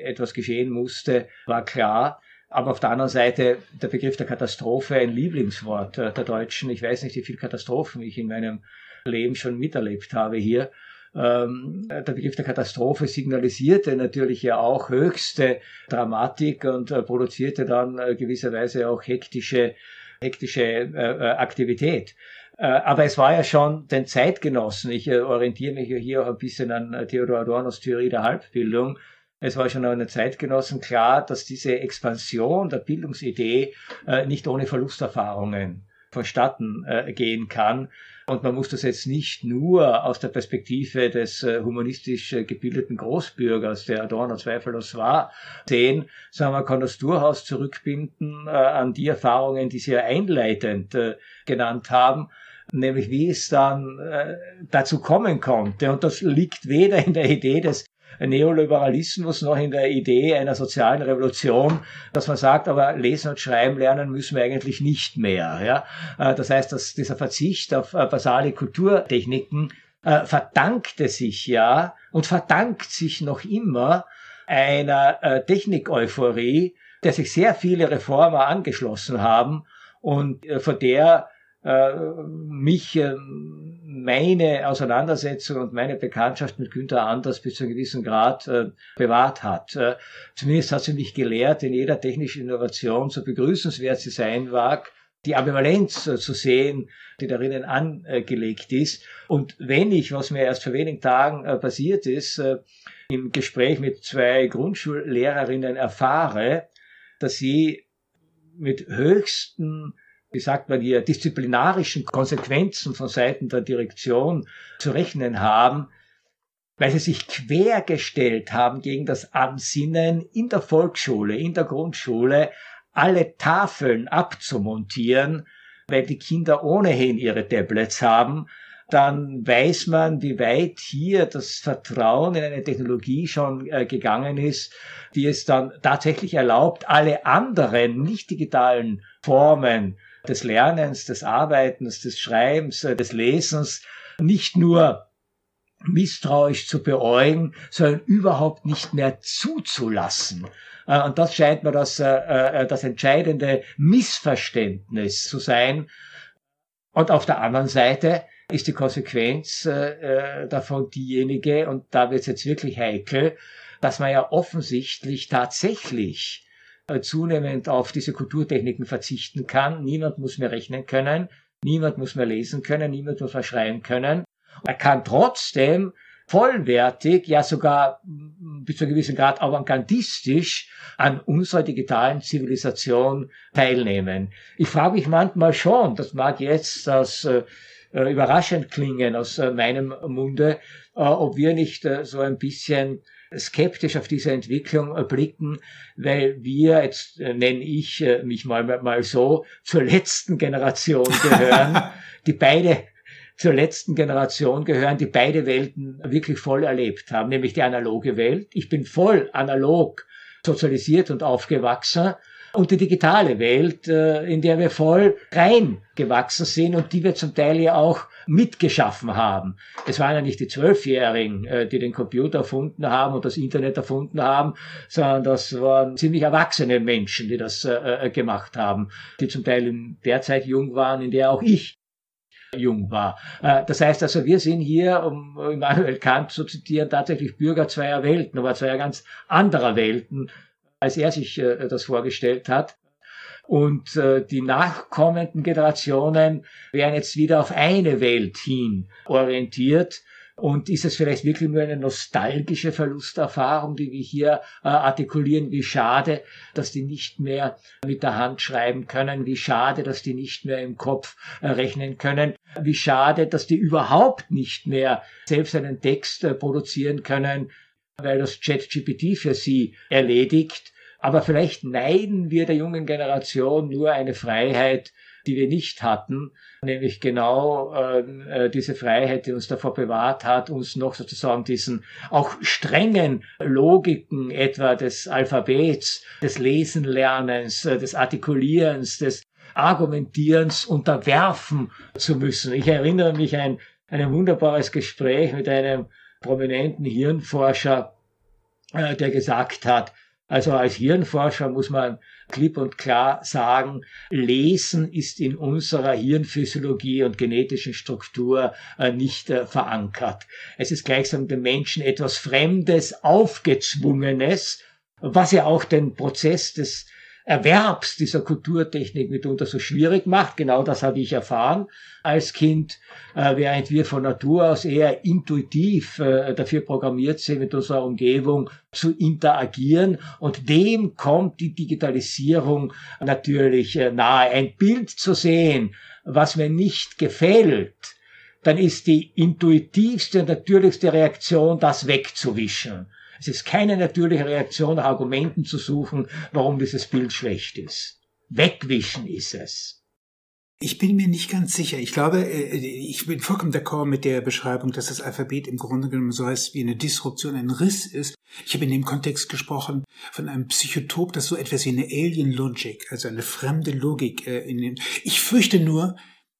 etwas geschehen musste, war klar. Aber auf der anderen Seite der Begriff der Katastrophe ein Lieblingswort der Deutschen. Ich weiß nicht, wie viele Katastrophen ich in meinem Leben schon miterlebt habe hier ähm, der Begriff der Katastrophe signalisierte natürlich ja auch höchste Dramatik und äh, produzierte dann äh, gewisserweise auch hektische, hektische äh, äh Aktivität. Äh, aber es war ja schon den Zeitgenossen, ich äh, orientiere mich ja hier auch ein bisschen an Theodor Adornos Theorie der Halbbildung, es war schon an den Zeitgenossen klar, dass diese Expansion der Bildungsidee nicht ohne Verlusterfahrungen vonstatten gehen kann. Und man muss das jetzt nicht nur aus der Perspektive des äh, humanistisch äh, gebildeten Großbürgers, der Adorno zweifellos war, sehen, sondern man kann das durchaus zurückbinden äh, an die Erfahrungen, die Sie ja einleitend genannt haben, nämlich wie es dann dazu kommen konnte. Und das liegt weder in der Idee des Neoliberalismus noch in der Idee einer sozialen Revolution, dass man sagt, aber lesen und schreiben lernen müssen wir eigentlich nicht mehr. Ja? Äh, das heißt, dass dieser Verzicht auf äh, basale Kulturtechniken äh, verdankte sich ja und verdankt sich noch immer einer Technik-Euphorie, der sich sehr viele Reformer angeschlossen haben und von der äh, mich äh, meine Auseinandersetzung und meine Bekanntschaft mit Günther Anders bis zu einem gewissen Grad äh, bewahrt hat. Äh, zumindest hat sie mich gelehrt, in jeder technischen Innovation, so begrüßenswert sie sein mag, die Ambivalenz äh, zu sehen, die darin angelegt ist. Und wenn ich, was mir erst vor wenigen Tagen äh, passiert ist, äh, im Gespräch mit zwei Grundschullehrerinnen erfahre, dass sie mit höchsten wie sagt man hier, disziplinarischen Konsequenzen von Seiten der Direktion zu rechnen haben, weil sie sich quergestellt haben gegen das Ansinnen in der Volksschule, in der Grundschule, alle Tafeln abzumontieren, weil die Kinder ohnehin ihre Tablets haben, dann weiß man, wie weit hier das Vertrauen in eine Technologie schon äh, gegangen ist, die es dann tatsächlich erlaubt, alle anderen nicht digitalen Formen des Lernens, des Arbeitens, des Schreibens, äh, des Lesens nicht nur misstrauisch zu beäugen, sondern überhaupt nicht mehr zuzulassen. Äh, und das scheint mir das, äh, das entscheidende Missverständnis zu sein. Und auf der anderen Seite ist die Konsequenz davon diejenige, und da wird es jetzt wirklich heikel, dass man ja offensichtlich tatsächlich zunehmend auf diese Kulturtechniken verzichten kann. Niemand muss mehr rechnen können, niemand muss mehr lesen können, niemand muss mehr schreiben können. Er kann trotzdem vollwertig, ja sogar bis zu einem gewissen Grad avantgardistisch an unserer digitalen Zivilisation teilnehmen. Ich frage mich manchmal schon, das mag jetzt als äh, äh überraschend klingen aus äh, meinem Munde, äh, ob wir nicht äh, so ein bisschen skeptisch auf diese Entwicklung blicken, weil wir, jetzt äh, nenne ich äh, mich mal, mal so, zur letzten Generation gehören, die beide zur letzten Generation gehören, die beide Welten wirklich voll erlebt haben, nämlich die analoge Welt. Ich bin voll analog sozialisiert und aufgewachsen und die digitale Welt, äh, in der wir voll reingewachsen sind und die wir zum Teil ja auch mitgeschaffen haben. Es waren ja nicht die Zwölfjährigen, äh, die den Computer erfunden haben und das Internet erfunden haben, sondern das waren ziemlich erwachsene Menschen, die das äh, gemacht haben, die zum Teil in der Zeit jung waren, in der auch ich jung war. Das heißt also, wir sind hier, um Immanuel Kant zu zitieren, tatsächlich Bürger zweier Welten, aber zweier ganz anderer Welten als er sich äh, das vorgestellt hat. Und äh, die nachkommenden Generationen werden jetzt wieder auf eine Welt hin orientiert. Und ist es vielleicht wirklich nur eine nostalgische Verlusterfahrung, die wir hier äh, artikulieren? Wie schade, dass die nicht mehr mit der Hand schreiben können. Wie schade, dass die nicht mehr im Kopf äh, rechnen können. Wie schade, dass die überhaupt nicht mehr selbst einen Text äh, produzieren können, weil das ChatGPT für sie erledigt. Aber vielleicht neiden wir der jungen Generation nur eine Freiheit, die wir nicht hatten, nämlich genau ähm, äh, diese Freiheit, die uns davor bewahrt hat, uns noch sozusagen diesen auch strengen Logiken etwa des Alphabets, des Lesenlernens, äh, des Artikulierens, des Argumentierens unterwerfen zu müssen. Ich erinnere mich an ein wunderbares Gespräch mit einem prominenten Hirnforscher, äh, der gesagt hat, also als Hirnforscher muss man klipp und klar sagen, Lesen ist in unserer Hirnphysiologie und genetischen Struktur äh, nicht äh, verankert. Es ist gleichsam dem Menschen etwas Fremdes, Aufgezwungenes, was ja auch den Prozess des Erwerbs dieser Kulturtechnik mitunter so schwierig macht. Genau das habe ich erfahren als Kind, äh, während wir von Natur aus eher intuitiv äh, dafür programmiert sind, mit unserer Umgebung zu interagieren. Und dem kommt die Digitalisierung natürlich äh, nahe. Ein Bild zu sehen, was mir nicht gefällt, dann ist die intuitivste und natürlichste Reaktion, das wegzuwischen. Es ist keine natürliche Reaktion, nach Argumenten zu suchen, warum dieses Bild schlecht ist. Wegwischen ist es. Ich bin mir nicht ganz sicher. Ich glaube, äh, ich bin vollkommen d'accord mit der Beschreibung, dass das Alphabet im Grunde genommen so heißt wie eine Disruption, ein Riss ist. Ich habe in dem Kontext gesprochen von einem Psychotop, das so etwas wie eine Alien Logic, also eine fremde Logik äh, in dem. Ich fürchte nur,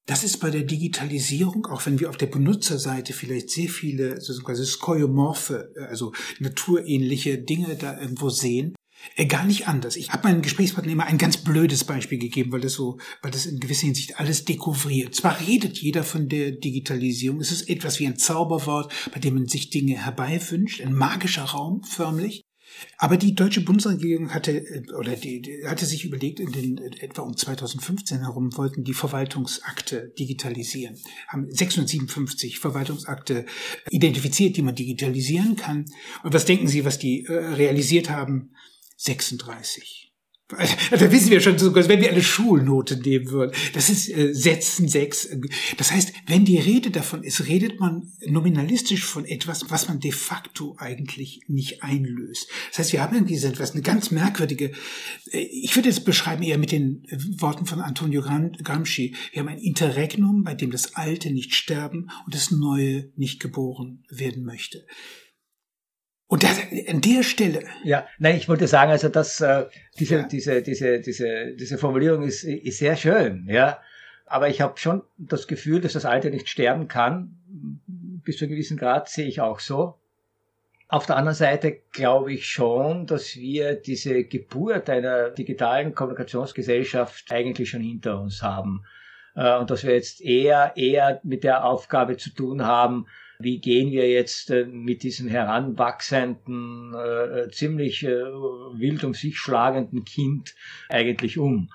das ist bei der Digitalisierung, auch wenn wir auf der Benutzerseite vielleicht sehr viele so quasi skoiomorphe, also naturähnliche Dinge da irgendwo sehen, Äh, gar nicht anders. Ich habe meinen Gesprächspartner immer ein ganz blödes Beispiel gegeben, weil das so, weil das in gewisser Hinsicht alles dekouvriert. Zwar redet jeder von der Digitalisierung, es ist etwas wie ein Zauberwort, bei dem man sich Dinge herbeiwünscht, ein magischer Raum förmlich. Aber die deutsche Bundesregierung hatte äh, oder die, die hatte sich überlegt, in den etwa um 2015 herum wollten die Verwaltungsakte digitalisieren, haben 657 Verwaltungsakte identifiziert, die man digitalisieren kann. Und was denken Sie, was die äh, realisiert haben? 36. Da wissen wir schon wenn wir eine Schulnote nehmen würden. Das ist äh, Sätzen sechs. Das heißt, wenn die Rede davon ist, redet man nominalistisch von etwas, was man de facto eigentlich nicht einlöst. Das heißt, wir haben irgendwie so etwas, eine ganz merkwürdige, äh, ich würde es beschreiben eher mit den Worten von Antonio Gramsci. Wir haben ein Interregnum, bei dem das Alte nicht sterben und das Neue nicht geboren werden möchte. Und das, an der Stelle. Ja, nein, ich wollte sagen, also dass äh, diese, ja. diese, diese, diese, diese Formulierung ist, ist sehr schön, ja. Aber ich habe schon das Gefühl, dass das Alte nicht sterben kann. Bis zu einem gewissen Grad sehe ich auch so. Auf der anderen Seite glaube ich schon, dass wir diese Geburt einer digitalen Kommunikationsgesellschaft eigentlich schon hinter uns haben. Äh, und dass wir jetzt eher, eher mit der Aufgabe zu tun haben, wie gehen wir jetzt äh, mit diesem heranwachsenden, äh, ziemlich äh, wild um sich schlagenden Kind eigentlich um.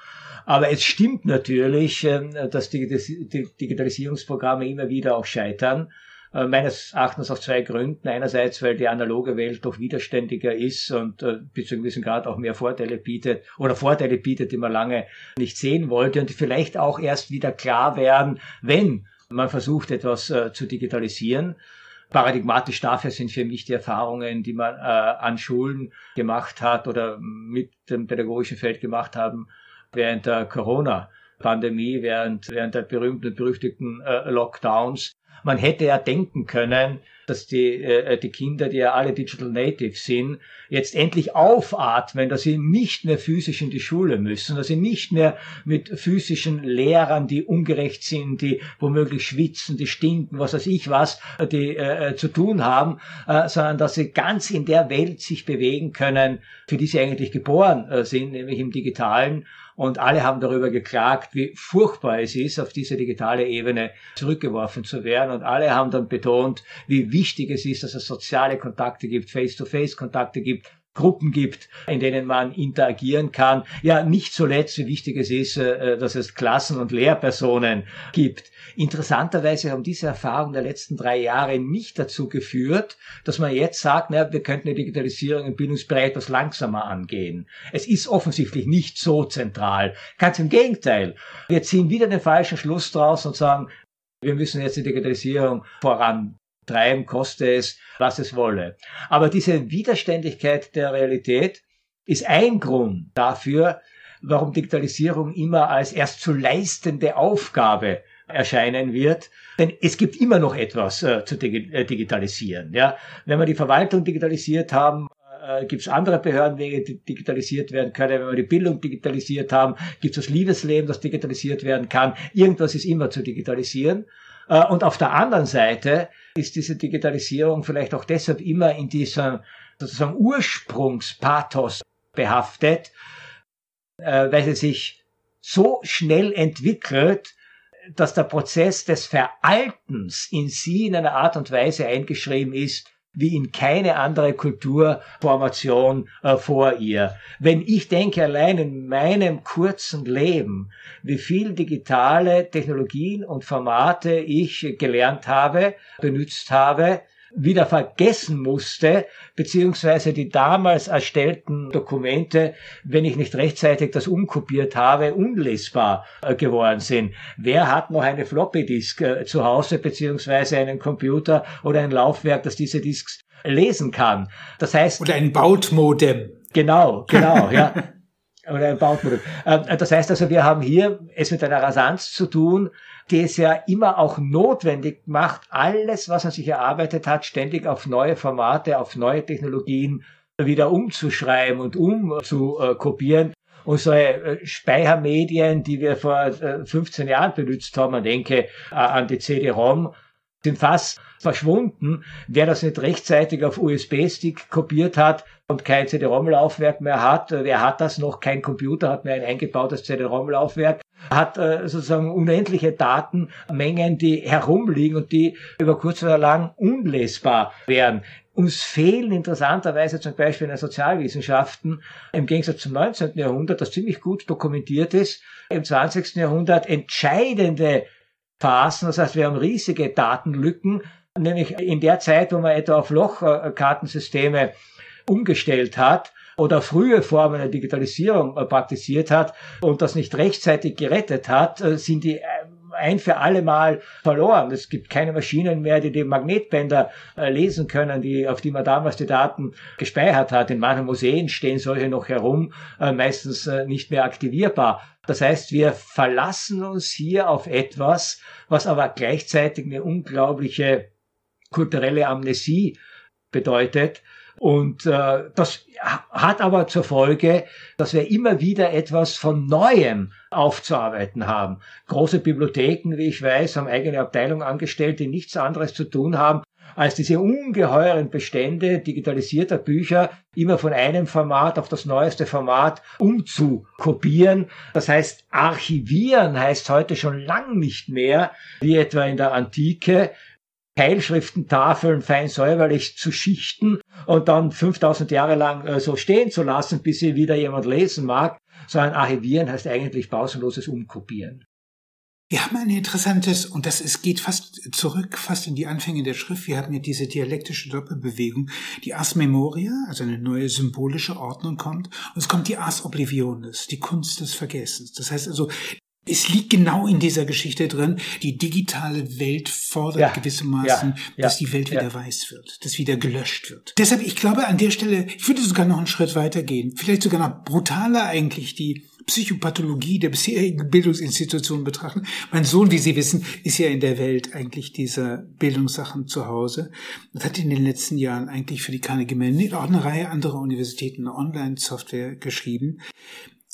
Aber es stimmt natürlich, äh, dass die, Digitalisierungsprogramme immer wieder auch scheitern meines Erachtens aus zwei Gründen. Einerseits, weil die analoge Welt doch widerständiger ist und äh, bis zu einem gewissen Grad auch mehr Vorteile bietet oder Vorteile bietet, die man lange nicht sehen wollte und vielleicht auch erst wieder klar werden, wenn man versucht etwas äh, zu digitalisieren. Paradigmatisch dafür sind für mich die Erfahrungen, die man äh, an Schulen gemacht hat oder mit dem pädagogischen Feld gemacht haben während der Corona-Pandemie, während, während der berühmten und berüchtigten äh, Lockdowns. Man hätte ja denken können, dass die, äh, die Kinder, die ja alle Digital Natives sind, jetzt endlich aufatmen, dass sie nicht mehr physisch in die Schule müssen, dass sie nicht mehr mit physischen Lehrern, die ungerecht sind, die womöglich schwitzen, die stinken, was weiß ich was, die äh, zu tun haben, äh, sondern dass sie ganz in der Welt sich bewegen können, für die sie eigentlich geboren äh, sind, nämlich im digitalen und alle haben darüber geklagt, wie furchtbar es ist, auf diese digitale Ebene zurückgeworfen zu werden. Und alle haben dann betont, wie wichtig es ist, dass es soziale Kontakte gibt, Face-to-Face-Kontakte gibt, Gruppen gibt, in denen man interagieren kann. Ja, nicht zuletzt, wie wichtig es ist, äh, dass es Klassen- und Lehrpersonen gibt. Interessanterweise haben diese Erfahrungen der letzten drei Jahre nicht dazu geführt, dass man jetzt sagt, na, wir könnten die Digitalisierung im Bildungsbereich etwas langsamer angehen. Es ist offensichtlich nicht so zentral. Ganz im Gegenteil. Wir ziehen wieder den falschen Schluss draus und sagen, wir müssen jetzt die Digitalisierung voran treiben, koste es, was es wolle. Aber diese Widerständigkeit der Realität ist ein Grund dafür, warum Digitalisierung immer als erst zu leistende Aufgabe erscheinen wird. Denn es gibt immer noch etwas äh, zu äh, digitalisieren. Ja? Wenn wir die Verwaltung digitalisiert haben, äh, gibt es andere Behördenwege, die digitalisiert werden können. Wenn wir die Bildung digitalisiert haben, gibt es das Liebesleben, das digitalisiert werden kann. Irgendwas ist immer zu digitalisieren. Äh, und auf der anderen Seite ist diese Digitalisierung vielleicht auch deshalb immer in diesem sozusagen Ursprungspathos behaftet, äh, weil sie sich so schnell entwickelt, dass der Prozess des Veraltens in sie in einer Art und Weise eingeschrieben ist, wie in keine andere Kulturformation äh, vor ihr. Wenn ich denke allein in meinem kurzen Leben, wie viel digitale Technologien und Formate ich gelernt habe, benutzt habe, wieder vergessen musste, beziehungsweise die damals erstellten Dokumente, wenn ich nicht rechtzeitig das umkopiert habe, unlesbar äh, geworden sind. Wer hat noch eine Floppy Disk äh, zu Hause, beziehungsweise einen Computer oder ein Laufwerk, das diese Disks lesen kann? Das heißt. Oder ein Bautmodem. Genau, genau, ja. Oder ein Bautmodem. Äh, das heißt also, wir haben hier es mit einer Rasanz zu tun, es ja immer auch notwendig macht, alles, was man sich erarbeitet hat, ständig auf neue Formate, auf neue Technologien wieder umzuschreiben und umzukopieren. Unsere Speichermedien, die wir vor 15 äh, Jahren benutzt haben, man denke äh, an die CD-ROM, sind fast verschwunden. Wer das nicht rechtzeitig auf USB-Stick kopiert hat und kein CD-ROM-Laufwerk mehr hat, äh, wer hat das noch? Kein Computer hat mehr ein eingebautes CD-ROM-Laufwerk, hat äh, sozusagen unendliche Datenmengen, die herumliegen und die über kurz oder lang unlesbar wären. Uns fehlen interessanterweise zum Beispiel in den Sozialwissenschaften im Gegensatz zum 19. Jahrhundert, das ziemlich gut dokumentiert ist, im 20. Jahrhundert entscheidende Phasen. Das heißt, wir haben riesige Datenlücken, nämlich in der Zeit, wo man etwa auf Lochkartensysteme umgestellt hat oder frühe Formen der Digitalisierung praktiziert hat und das nicht rechtzeitig gerettet hat, äh, sind die äh, ein für alle Mal verloren. Es gibt keine Maschinen mehr, die die Magnetbänder äh, lesen können, die, auf die man damals die Daten gespeichert hat. In manchen Museen stehen solche noch herum, meistens nicht mehr aktivierbar. Das heißt, wir verlassen uns hier auf etwas, was aber gleichzeitig eine unglaubliche kulturelle Amnesie bedeutet. Und äh, das hat aber zur Folge, dass wir immer wieder etwas von Neuem aufzuarbeiten haben. Große Bibliotheken, wie ich weiß, haben eigene Abteilungen angestellt, die nichts anderes zu tun haben, als diese ungeheuren Bestände digitalisierter Bücher immer von einem Format auf das neueste Format umzukopieren. Das heißt, archivieren heißt heute schon lang nicht mehr, wie etwa in der Antike, Teilschriftentafeln fein säuberlich zu schichten und dann 5000 Jahre lang äh, so stehen zu lassen, bis sie wieder jemand lesen mag, sondern archivieren heißt eigentlich pausenloses Umkopieren. Wir haben ein interessantes, und das ist, geht fast zurück, fast in die Anfänge der Schrift. Wir haben ja diese dialektische Doppelbewegung, die Ars Memoria, also eine neue symbolische Ordnung kommt, und es kommt die Ars Oblivionis, die Kunst des Vergessens. Das heißt also, es liegt genau in dieser Geschichte drin, die digitale Welt fordert ja, gewissermaßen, ja, dass die Welt wieder weiß wird, dass wieder gelöscht wird. Deshalb, ich glaube, an der Stelle, ich würde sogar noch einen Schritt weiter gehen, vielleicht sogar noch brutaler eigentlich die Psychopathologie der bisherigen Bildungsinstitutionen betrachten. Mein Sohn, wie Sie wissen, ist ja in der Welt eigentlich dieser Bildungssachen zu Hause und hat in den letzten Jahren eigentlich für die Carnegie Mellon auch eine Reihe anderer Universitäten eine Online-Software geschrieben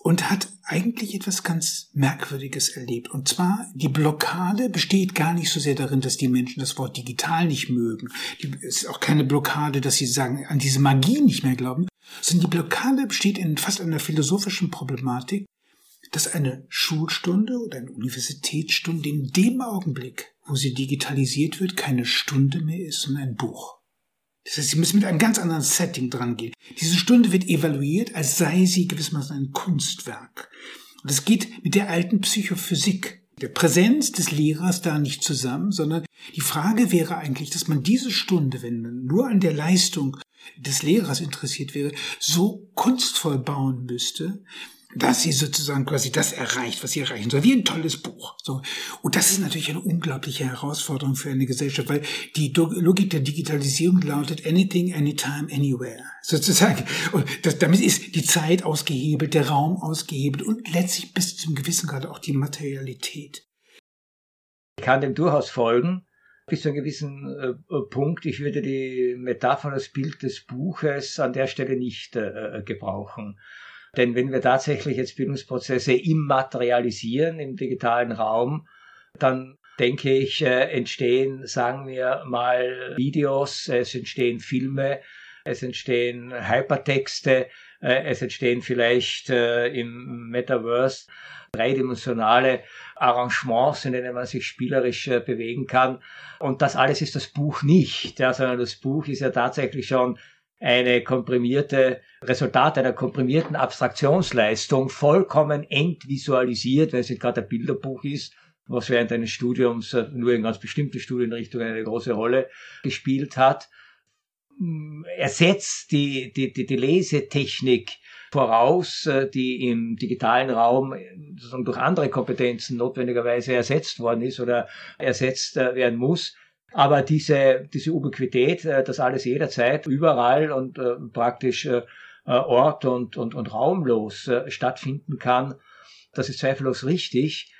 und hat eigentlich etwas ganz Merkwürdiges erlebt. Und zwar, die Blockade besteht gar nicht so sehr darin, dass die Menschen das Wort digital nicht mögen. Es ist auch keine Blockade, dass sie sagen, an diese Magie nicht mehr glauben, sondern die Blockade besteht in fast einer philosophischen Problematik, dass eine Schulstunde oder eine Universitätsstunde in dem Augenblick, wo sie digitalisiert wird, keine Stunde mehr ist, sondern ein Buch. Das heißt, Sie müssen mit einem ganz anderen Setting dran gehen. Diese Stunde wird evaluiert, als sei sie gewissermaßen ein Kunstwerk. Und es geht mit der alten Psychophysik, der Präsenz des Lehrers da nicht zusammen, sondern die Frage wäre eigentlich, dass man diese Stunde, wenn man nur an der Leistung des Lehrers interessiert wäre, so kunstvoll bauen müsste, dass sie sozusagen quasi das erreicht, was sie erreichen soll, wie ein tolles Buch. So. Und das ist natürlich eine unglaubliche Herausforderung für eine Gesellschaft, weil die Logik der Digitalisierung lautet anything, anytime, anywhere. Sozusagen. Und das, damit ist die Zeit ausgehebelt, der Raum ausgehebelt und letztlich bis zum gewissen Grad auch die Materialität. Ich kann dem durchaus folgen bis zu einem gewissen äh, Punkt. Ich würde die Metapher, das Bild des Buches an der Stelle nicht äh, gebrauchen. Denn wenn wir tatsächlich jetzt Bildungsprozesse immaterialisieren im digitalen Raum, dann denke ich, äh, entstehen, sagen wir mal, Videos, es entstehen Filme, es entstehen Hypertexte, äh, es entstehen vielleicht äh, im Metaverse dreidimensionale Arrangements, in denen man sich spielerisch bewegen kann. Und das alles ist das Buch nicht, ja, sondern das Buch ist ja tatsächlich schon eine komprimierte Resultat einer komprimierten Abstraktionsleistung vollkommen entvisualisiert, weil es nicht gerade ein Bilderbuch ist, was während eines Studiums äh, nur in ganz bestimmten Studienrichtungen eine große Rolle gespielt hat, mm, ersetzt die, die, die, die Lesetechnik voraus, äh, die im digitalen Raum sozusagen durch andere Kompetenzen notwendigerweise ersetzt worden ist oder ersetzt äh, werden muss. Aber diese, diese Ubiquität, äh, dass alles jederzeit, überall und äh, praktisch äh, ort- und, und, und raumlos stattfinden kann, das ist zweifellos richtig,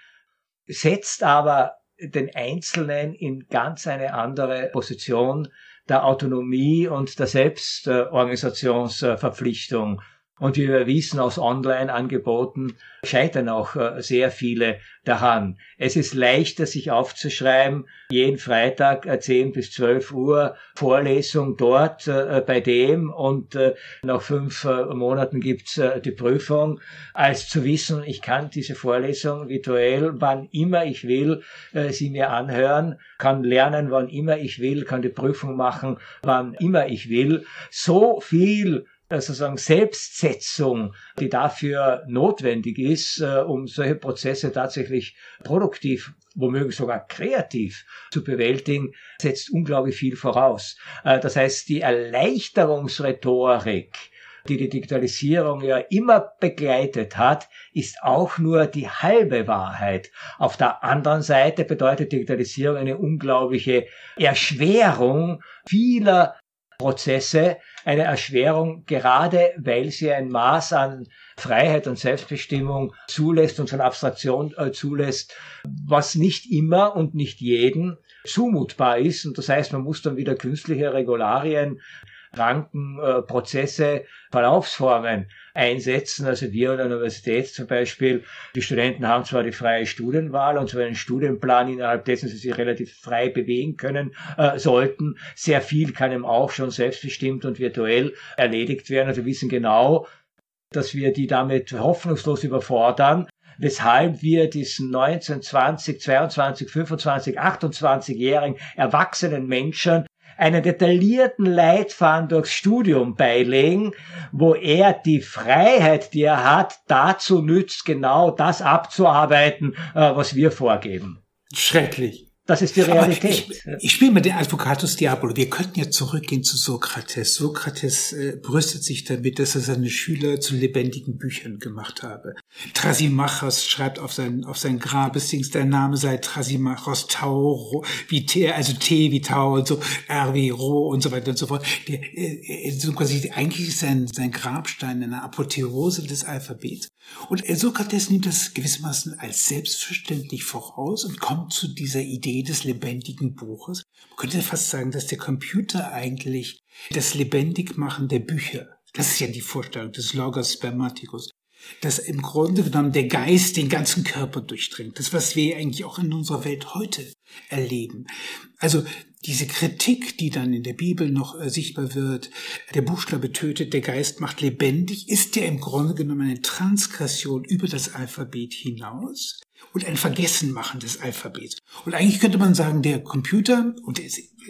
setzt aber den Einzelnen in ganz eine andere Position der Autonomie und der Selbstorganisationsverpflichtung. Und wie wir wissen aus Online-Angeboten, scheitern auch äh, sehr viele daran. Es ist leichter, sich aufzuschreiben, jeden Freitag 10 äh, bis 12 Uhr Vorlesung dort äh, bei dem und nach fünf Monaten gibt's die Prüfung, als zu wissen, ich kann diese Vorlesung virtuell, wann immer ich will, sie mir anhören, kann lernen, wann immer ich will, kann die Prüfung machen, wann immer ich will. So viel sozusagen Selbstsetzung, die dafür notwendig ist, äh, um solche Prozesse tatsächlich produktiv womöglich sogar kreativ zu bewältigen, setzt unglaublich viel voraus. Äh, das heißt, die Erleichterungsrhetorik, die die Digitalisierung ja immer begleitet hat, ist auch nur die halbe Wahrheit. Auf der anderen Seite bedeutet Digitalisierung eine unglaubliche Erschwerung vieler Prozesse, eine Erschwerung, gerade weil sie ein Maß an Freiheit und Selbstbestimmung zulässt und von Abstraktion äh, zulässt, was nicht immer und nicht jeden zumutbar ist. Und das heißt, man muss dann wieder künstliche Regularien Ranken, Prozesse, Verlaufsformen einsetzen. Also wir an der Universität zum Beispiel, die Studenten haben zwar die freie Studienwahl und so einen Studienplan, innerhalb dessen sie sich relativ frei bewegen können äh, sollten. Sehr viel kann eben auch schon selbstbestimmt und virtuell erledigt werden. Also wir wissen genau, dass wir die damit hoffnungslos überfordern weshalb wir diesen 19, 20, 22, 25, 28-jährigen erwachsenen Menschen einen detaillierten Leitfaden durchs Studium beilegen, wo er die Freiheit, die er hat, dazu nützt, genau das abzuarbeiten, äh, was wir vorgeben. Schrecklich. Das ist die Realität. ich, ich spiele mal den Advocatus Diabolo. Wir könnten jetzt zurückgehen zu Sokrates. Sokrates äh, brüstet sich damit, dass er seine Schüler zu lebendigen Büchern gemacht habe. Trasimachos schreibt auf sein, auf sein Grabesdings, der Name sei Trasimachos Tau, wie T, also T wie Tau und so, R wie Ro und so weiter und so fort. Der, äh, so quasi, eigentlich ist sein, sein Grabstein eine Apotheose des Alphabets. Und Sokrates nimmt das gewissermaßen als selbstverständlich voraus und kommt zu dieser Idee, Idee des lebendigen Buches. Man könnte fast sagen, dass der Computer eigentlich das Lebendigmachen der Bücher, das ist ja die Vorstellung des Logos Spermaticus, dass im Grunde genommen der Geist den ganzen Körper durchdringt. Das, was wir eigentlich auch in unserer Welt heute erleben. Also diese Kritik, die dann in der Bibel noch äh, sichtbar wird, der Buchstabe tötet, der Geist macht lebendig, ist ja im Grunde genommen eine Transgression über das Alphabet hinaus und ein Vergessenmachen des Alphabets. Und eigentlich könnte man sagen, der Computer und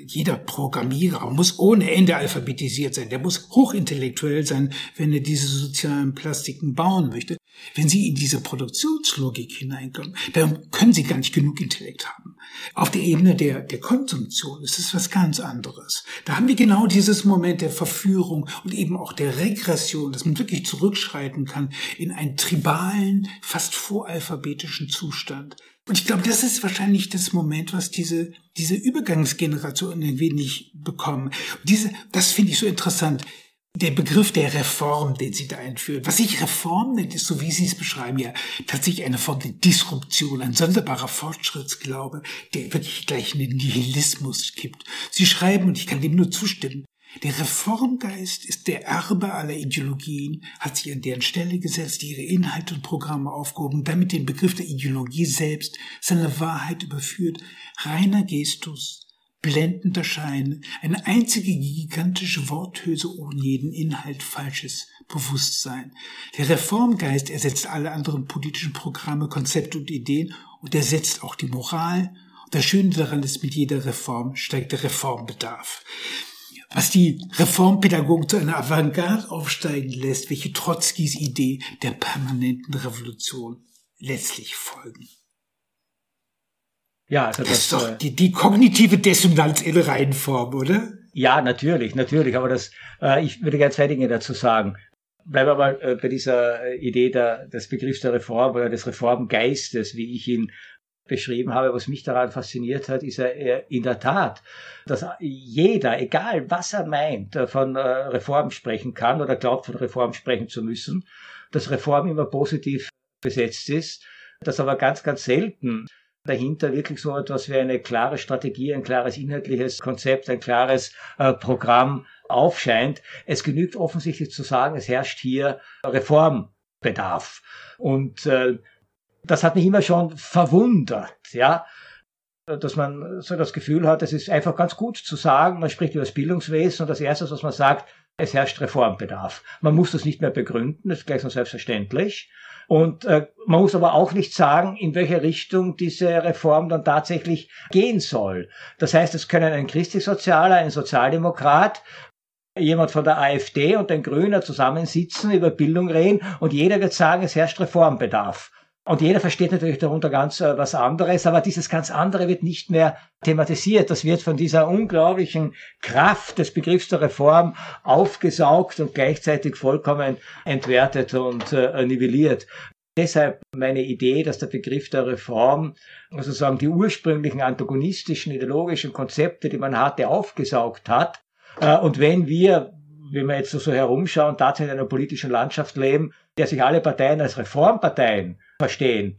jeder Programmierer muss ohne Ende alphabetisiert sein. Der muss hochintellektuell sein, wenn er diese sozialen Plastiken bauen möchte. Wenn Sie in diese Produktionslogik hineinkommen, dann können Sie gar nicht genug Intellekt haben. Auf der Ebene der, der Konsumption ist es was ganz anderes. Da haben wir genau dieses Moment der Verführung und eben auch der Regression, dass man wirklich zurückschreiten kann in einen tribalen, fast voralphabetischen Zustand. Und ich glaube, das ist wahrscheinlich das Moment, was diese, diese Übergangsgeneration ein wenig bekommen. Diese, das finde ich so interessant der Begriff der Reform, den Sie da einführen. Was ich Reform nennt, ist, so wie Sie es beschreiben, ja tatsächlich eine Form der Disruption, ein sonderbarer Fortschrittsglaube, der wirklich gleich einen Nihilismus gibt. Sie schreiben, und ich kann dem nur zustimmen, der Reformgeist ist der Erbe aller Ideologien, hat sich an deren Stelle gesetzt, ihre Inhalte und Programme aufgehoben, damit den Begriff der Ideologie selbst seine Wahrheit überführt. Reiner Gestus, blendender Schein, eine einzige gigantische Worthülse ohne jeden Inhalt, falsches Bewusstsein. Der Reformgeist ersetzt alle anderen politischen Programme, Konzepte und Ideen und ersetzt auch die Moral. Und das Schöne daran ist, mit jeder Reform steigt der Reformbedarf. Was die Reformpädagogen zu einer Avantgarde aufsteigen lässt, welche Trotzkis Idee der permanenten Revolution letztlich folgen. Ja, also das, das ist doch äh, die, die kognitive Dissonanz in Reihenform, oder? Ja, natürlich, natürlich. Aber das, äh, ich würde gerne zwei Dinge dazu sagen. Bleiben wir mal äh, bei dieser Idee der, des Begriffs der Reform oder des Reformgeistes, wie ich ihn beschrieben habe. Was mich daran fasziniert hat, ist er in der Tat, dass jeder, egal was er meint, äh, von Reform sprechen kann oder glaubt, von Reform sprechen zu müssen, dass Reform immer positiv besetzt ist, dass aber ganz, ganz selten dahinter wirklich so etwas wie eine klare Strategie, ein klares inhaltliches Konzept, ein klares äh, Programm aufscheint. Es genügt offensichtlich zu sagen, es herrscht hier Reformbedarf. Und äh, das hat mich immer schon verwundert, ja, dass man so das Gefühl hat, es ist einfach ganz gut zu sagen, man spricht über das Bildungswesen und das Erste, was man sagt, es herrscht Reformbedarf. Man muss das nicht mehr begründen, das ist gleich so selbstverständlich. Und äh, man muss aber auch nicht sagen, in welche Richtung diese Reform dann tatsächlich gehen soll. Das heißt, es können ein Christlichsozialer, ein Sozialdemokrat, jemand von der AfD und ein Grüner zusammensitzen, über Bildung reden und jeder wird sagen, es herrscht Reformbedarf. Und jeder versteht natürlich darunter ganz äh, was anderes, aber dieses ganz andere wird nicht mehr thematisiert. Das wird von dieser unglaublichen Kraft des Begriffs der Reform aufgesaugt und gleichzeitig vollkommen entwertet und äh, nivelliert. Deshalb meine Idee, dass der Begriff der Reform sozusagen die ursprünglichen antagonistischen ideologischen Konzepte, die man hatte, aufgesaugt hat. Äh, und wenn wir, wenn wir jetzt so herumschauen, tatsächlich in einer politischen Landschaft leben, der sich alle Parteien als Reformparteien verstehen.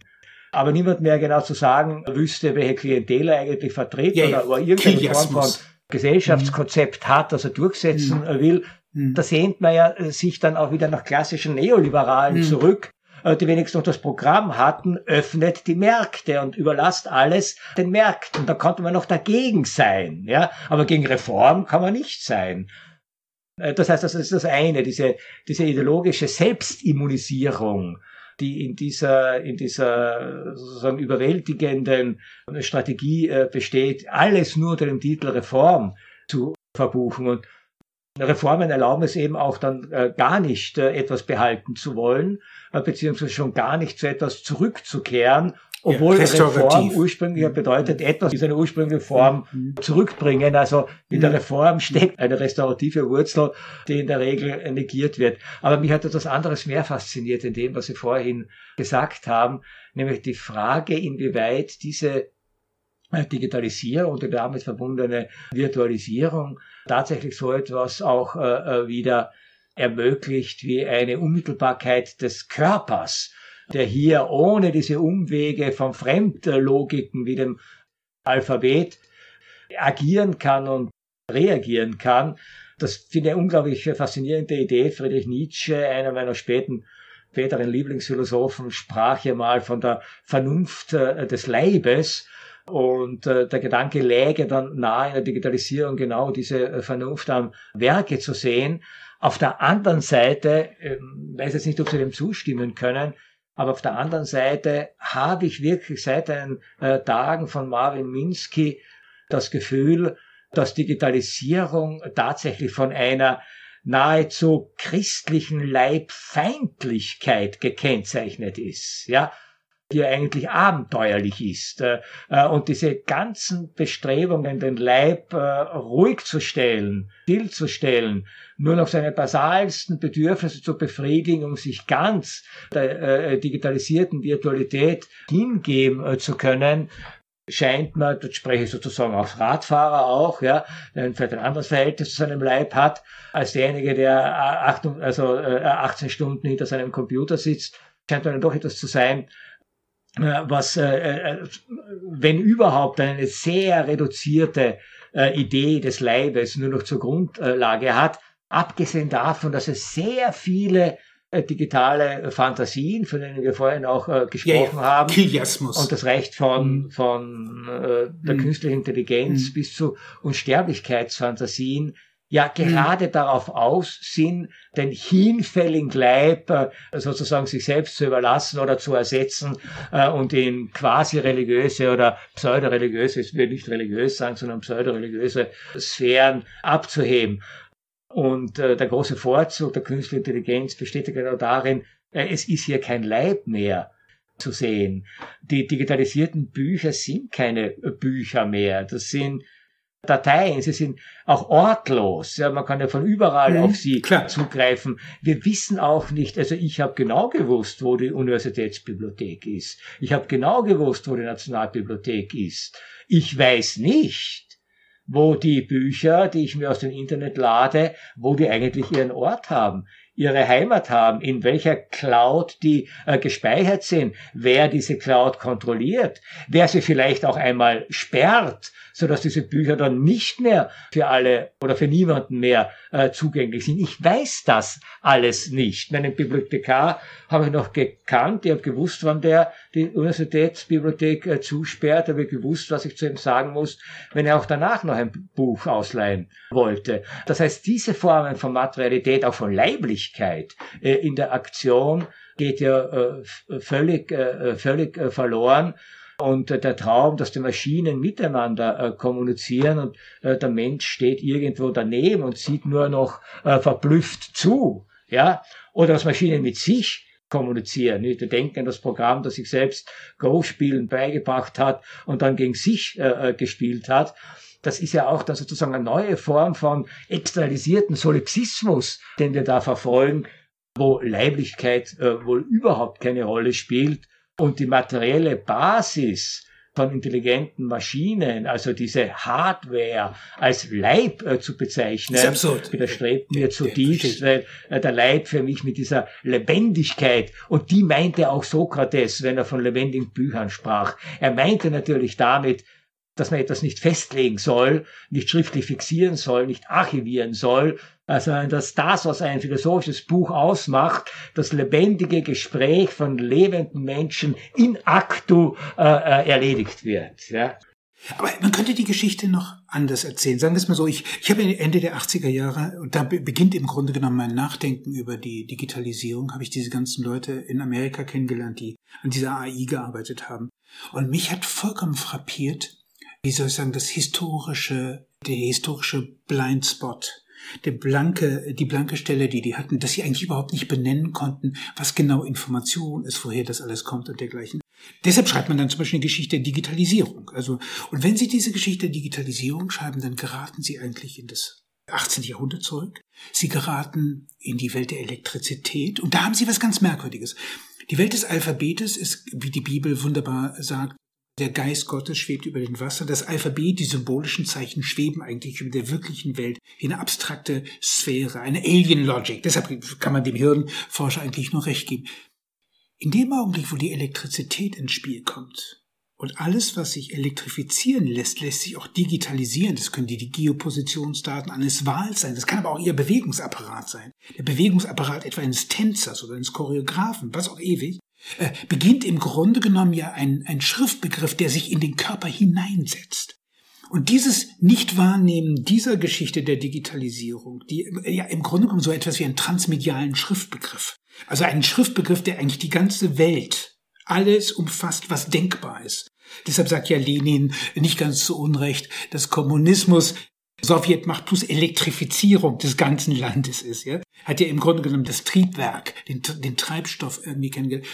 Aber niemand mehr genau zu sagen wüsste, welche Klientel er eigentlich vertritt ja, oder, oder irgendeine Form von Gesellschaftskonzept hat, das er durchsetzen mhm. will. Mhm. Da sehnt man ja äh, sich dann auch wieder nach klassischen Neoliberalen mhm. zurück, äh, die wenigstens noch das Programm hatten, öffnet die Märkte und überlasst alles den Märkten. Da konnte man noch dagegen sein, ja. Aber gegen Reform kann man nicht sein. Äh, das heißt, das ist das eine, diese, diese ideologische Selbstimmunisierung, die in dieser, in dieser sozusagen überwältigenden Strategie äh, besteht, alles nur unter dem Titel Reform zu verbuchen. Und Reformen erlauben es eben auch dann äh, gar nicht, äh, etwas behalten zu wollen, beziehungsweise schon gar nicht zu etwas zurückzukehren, obwohl Reform ursprünglich bedeutet, etwas in seine ursprüngliche Form mhm. zurückbringen. Also in der mhm. Reform steckt eine restaurative Wurzel, die in der Regel negiert wird. Aber mich hat etwas anderes mehr fasziniert in dem, was Sie vorhin gesagt haben, nämlich die Frage, inwieweit diese Digitalisierung und die damit verbundene Virtualisierung tatsächlich so etwas auch äh, wieder ermöglicht wie eine Unmittelbarkeit des Körpers der hier ohne diese Umwege von Fremdlogiken wie dem Alphabet agieren kann und reagieren kann. Das finde ich eine unglaublich faszinierende Idee. Friedrich Nietzsche, einer meiner späten späteren Lieblingsphilosophen, sprach ja mal von der Vernunft äh, des Leibes. Und äh, der Gedanke läge dann nahe in der Digitalisierung genau diese äh, Vernunft am Werke zu sehen. Auf der anderen Seite, äh, weiß jetzt nicht, ob Sie dem zustimmen können, aber auf der anderen Seite habe ich wirklich seit den äh, Tagen von Marvin Minsky das Gefühl, dass Digitalisierung tatsächlich von einer nahezu christlichen Leibfeindlichkeit gekennzeichnet ist. Ja, die eigentlich abenteuerlich ist. Äh, äh, und diese ganzen Bestrebungen, den Leib äh, ruhig zu stellen, stillzustellen, nur noch seine basalsten Bedürfnisse zu befriedigen, um sich ganz der digitalisierten Virtualität hingeben zu können, scheint man, dort spreche ich sozusagen als Radfahrer auch, ja, der vielleicht ein anderes Verhältnis zu seinem Leib hat, als derjenige, der acht, also 18 Stunden hinter seinem Computer sitzt, scheint dann doch etwas zu sein, was, äh, äh, wenn überhaupt, eine sehr reduzierte Idee des Leibes nur noch zur Grundlage hat, abgesehen davon, dass es sehr viele digitale Fantasien, von denen wir vorhin auch äh, gesprochen ja, ja. haben. Kiliasmus. Und das reicht von, mhm. von äh, der mhm. künstlichen Intelligenz mhm. bis zu Unsterblichkeitsfantasien, ja gerade mhm. darauf aus sind, den hinfälligen Leib äh, sozusagen sich selbst zu überlassen oder zu ersetzen äh, und in quasi religiöse oder pseudoreligiöse, ich will nicht religiös sagen, sondern pseudoreligiöse Sphären abzuheben. Und äh, der große Vorzug der künstlichen Intelligenz besteht ja genau darin, es ist hier kein Leib mehr zu sehen. Die digitalisierten Bücher sind keine Bücher mehr. Das sind Dateien, sie sind auch ortlos. Ja, man kann ja von überall mhm, auf sie klar. zugreifen. Wir wissen auch nicht, also ich habe genau gewusst, wo die Universitätsbibliothek ist. Ich habe genau gewusst, wo die Nationalbibliothek ist. Ich weiß nicht, wo die Bücher, die ich mir aus dem Internet lade, wo die eigentlich ihren Ort haben. Ihre Heimat haben, in welcher Cloud die äh, gespeichert sind, wer diese Cloud kontrolliert, wer sie vielleicht auch einmal sperrt, so dass diese Bücher dann nicht mehr für alle oder für niemanden mehr äh, zugänglich sind. Ich weiß das alles nicht. Meinen Bibliothekar habe ich noch gekannt, ich habe gewusst, wann der die Universitätsbibliothek äh, zusperrt, habe gewusst, was ich zu ihm sagen muss, wenn er auch danach noch ein Buch ausleihen wollte. Das heißt, diese Formen von Materialität, auch von Leiblichkeit äh, in der Aktion geht ja äh, völlig, äh, völlig verloren. Und der Traum, dass die Maschinen miteinander kommunizieren und der Mensch steht irgendwo daneben und sieht nur noch verblüfft zu, ja, oder dass Maschinen mit sich kommunizieren. Nicht? denken an das Programm, das sich selbst Go-Spielen beigebracht hat und dann gegen sich äh, gespielt hat. Das ist ja auch dann sozusagen eine neue Form von externalisierten Solipsismus, den wir da verfolgen, wo Leiblichkeit äh, wohl überhaupt keine Rolle spielt. Und die materielle Basis von intelligenten Maschinen, also diese Hardware als Leib äh, zu bezeichnen, widerstrebt mir zutiefst, weil äh, der Leib für mich mit dieser Lebendigkeit, und die meinte auch Sokrates, wenn er von lebendigen Büchern sprach. Er meinte natürlich damit, dass man etwas nicht festlegen soll, nicht schriftlich fixieren soll, nicht archivieren soll, also dass das, was ein philosophisches Buch ausmacht, das lebendige Gespräch von lebenden Menschen in actu äh, äh, erledigt wird. Ja. Aber man könnte die Geschichte noch anders erzählen. Sagen wir es mal so, ich, ich habe Ende der 80er Jahre, und da beginnt im Grunde genommen mein Nachdenken über die Digitalisierung, habe ich diese ganzen Leute in Amerika kennengelernt, die an dieser AI gearbeitet haben. Und mich hat vollkommen frappiert, wie soll ich sagen, das historische, der historische Blindspot der blanke, die blanke Stelle, die die hatten, dass sie eigentlich überhaupt nicht benennen konnten, was genau Information ist, woher das alles kommt und dergleichen. Deshalb schreibt man dann zum Beispiel eine Geschichte der Digitalisierung. Also, und wenn Sie diese Geschichte der Digitalisierung schreiben, dann geraten Sie eigentlich in das 18. Jahrhundert zurück. Sie geraten in die Welt der Elektrizität und da haben Sie was ganz Merkwürdiges. Die Welt des Alphabetes ist, wie die Bibel wunderbar sagt, der Geist Gottes schwebt über dem Wasser. Das Alphabet, die symbolischen Zeichen schweben eigentlich über der wirklichen Welt wie eine abstrakte Sphäre, eine Alien Logic. Deshalb kann man dem Hirnforscher eigentlich nur recht geben. In dem Augenblick, wo die Elektrizität ins Spiel kommt und alles, was sich elektrifizieren lässt, lässt sich auch digitalisieren. Das können die, die Geopositionsdaten eines Wals sein. Das kann aber auch ihr Bewegungsapparat sein. Der Bewegungsapparat etwa eines Tänzers oder eines Choreografen, was auch ewig äh, beginnt im Grunde genommen ja ein, ein Schriftbegriff, der sich in den Körper hineinsetzt. Und dieses Nichtwahrnehmen dieser Geschichte der Digitalisierung, die ja im Grunde genommen so etwas wie einen transmedialen Schriftbegriff, also einen Schriftbegriff, der eigentlich die ganze Welt, alles umfasst, was denkbar ist. Deshalb sagt ja Lenin nicht ganz zu Unrecht, dass Kommunismus Sowjetmacht plus Elektrifizierung des ganzen Landes ist, ja, hat ja im Grunde genommen das Triebwerk, den, den Treibstoff irgendwie kennengelernt.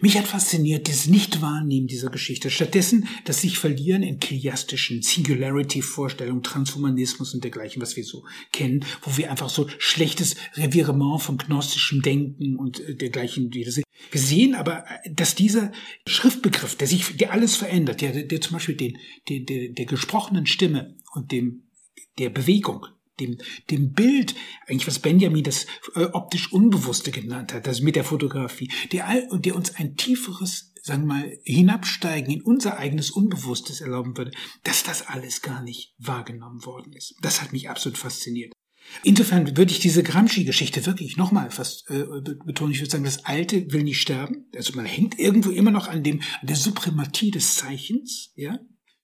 Mich hat fasziniert das Nichtwahrnehmen dieser Geschichte. Stattdessen das sich verlieren in kliastischen Singularity-Vorstellungen, Transhumanismus und dergleichen, was wir so kennen, wo wir einfach so schlechtes Revirement von gnostischem Denken und äh, dergleichen wieder sehen. Wir sehen aber, äh, dass dieser Schriftbegriff, der sich, der alles verändert, der, der zum Beispiel den, den, der, der gesprochenen Stimme und dem, der Bewegung, dem, dem Bild, eigentlich was Benjamin das äh, optisch Unbewusste genannt hat, das mit der Fotografie, der, der uns ein tieferes, sagen wir mal, Hinabsteigen in unser eigenes Unbewusstes erlauben würde, dass das alles gar nicht wahrgenommen worden ist. Das hat mich absolut fasziniert. Insofern würde ich diese Gramsci-Geschichte wirklich nochmal fast äh, betonen. Ich würde sagen, das Alte will nicht sterben. Also man hängt irgendwo immer noch an dem, an der Suprematie des Zeichens, ja.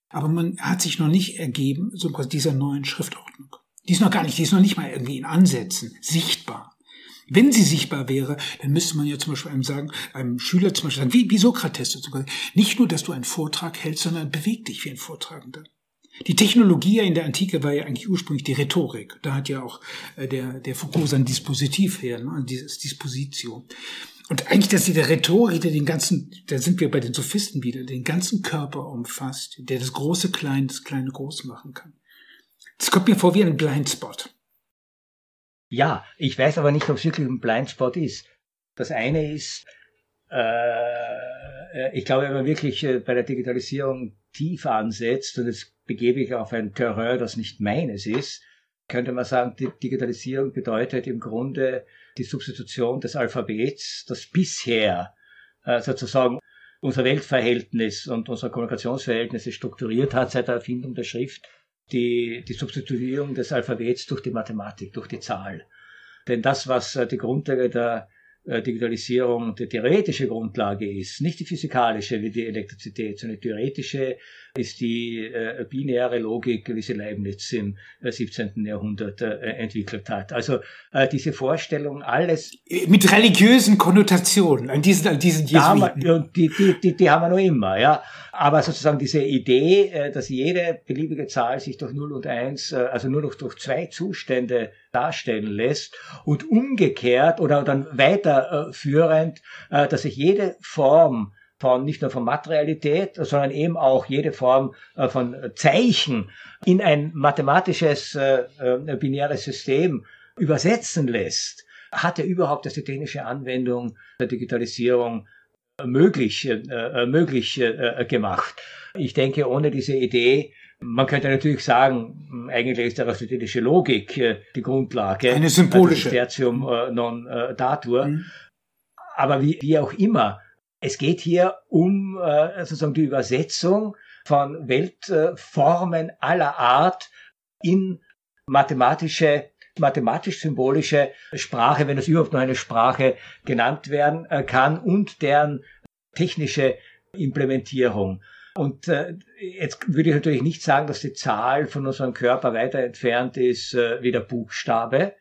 Aber man hat sich noch nicht ergeben, so dieser neuen Schriftordnung. Die ist noch gar nicht, die ist noch nicht mal irgendwie in Ansätzen sichtbar. Wenn sie sichtbar wäre, dann müsste man ja zum Beispiel einem sagen, einem Schüler zum Beispiel sagen, wie, wie Sokrates nicht nur, dass du einen Vortrag hältst, sondern beweg dich wie ein Vortragender. Die Technologie in der Antike war ja eigentlich ursprünglich die Rhetorik. Da hat ja auch äh, der, der Foucault sein Dispositiv her, ne? dieses Disposition. Und eigentlich, dass die der Rhetorik, der den ganzen, da sind wir bei den Sophisten wieder, den ganzen Körper umfasst, der das Große klein, das Kleine groß machen kann. Das kommt mir vor wie ein Blindspot. Ja, ich weiß aber nicht, ob es wirklich ein Blindspot ist. Das eine ist, äh, ich glaube, wenn man wirklich äh, bei der Digitalisierung tief ansetzt, und jetzt begebe ich auf ein Terrain, das nicht meines ist, könnte man sagen, die Digitalisierung bedeutet im Grunde die Substitution des Alphabets, das bisher äh, sozusagen unser Weltverhältnis und unser Kommunikationsverhältnisse strukturiert hat seit der Erfindung der Schrift, die, die Substituierung des Alphabets durch die Mathematik, durch die Zahl. Denn das, was äh, die Grundlage der Digitalisierung die theoretische Grundlage ist, nicht die physikalische wie die Elektrizität, sondern die theoretische ist die äh, binäre Logik, wie sie Leibniz im äh, 17. Jahrhundert äh, entwickelt hat. Also äh, diese Vorstellung, alles... Mit religiösen Konnotationen, an diesen, an diesen Jesuiten. Ja, die, die, die, die haben wir noch immer, ja. Aber sozusagen diese Idee, äh, dass jede beliebige Zahl sich durch 0 und 1, äh, also nur noch durch zwei Zustände darstellen lässt und umgekehrt oder dann weiterführend, äh, dass sich jede Form von nicht nur von Materialität, sondern eben auch jede Form von Zeichen in ein mathematisches binäres System übersetzen lässt, hat er überhaupt als die technische Anwendung der Digitalisierung möglich, äh, möglich äh, gemacht. Ich denke, ohne diese Idee, man könnte natürlich sagen, eigentlich ist die aristotelische Logik äh, die Grundlage. Eine symbolische. Also Tertium äh, non äh, datur. Mhm. Aber wie, wie auch immer, es geht hier um äh, sozusagen die Übersetzung von Weltformen aller Art in mathematische mathematisch-symbolische Sprache, wenn es überhaupt noch eine Sprache genannt werden kann, und deren technische Implementierung. Und äh, jetzt würde ich natürlich nicht sagen, dass die Zahl von unserem Körper weiter entfernt ist äh, wie der Buchstabe.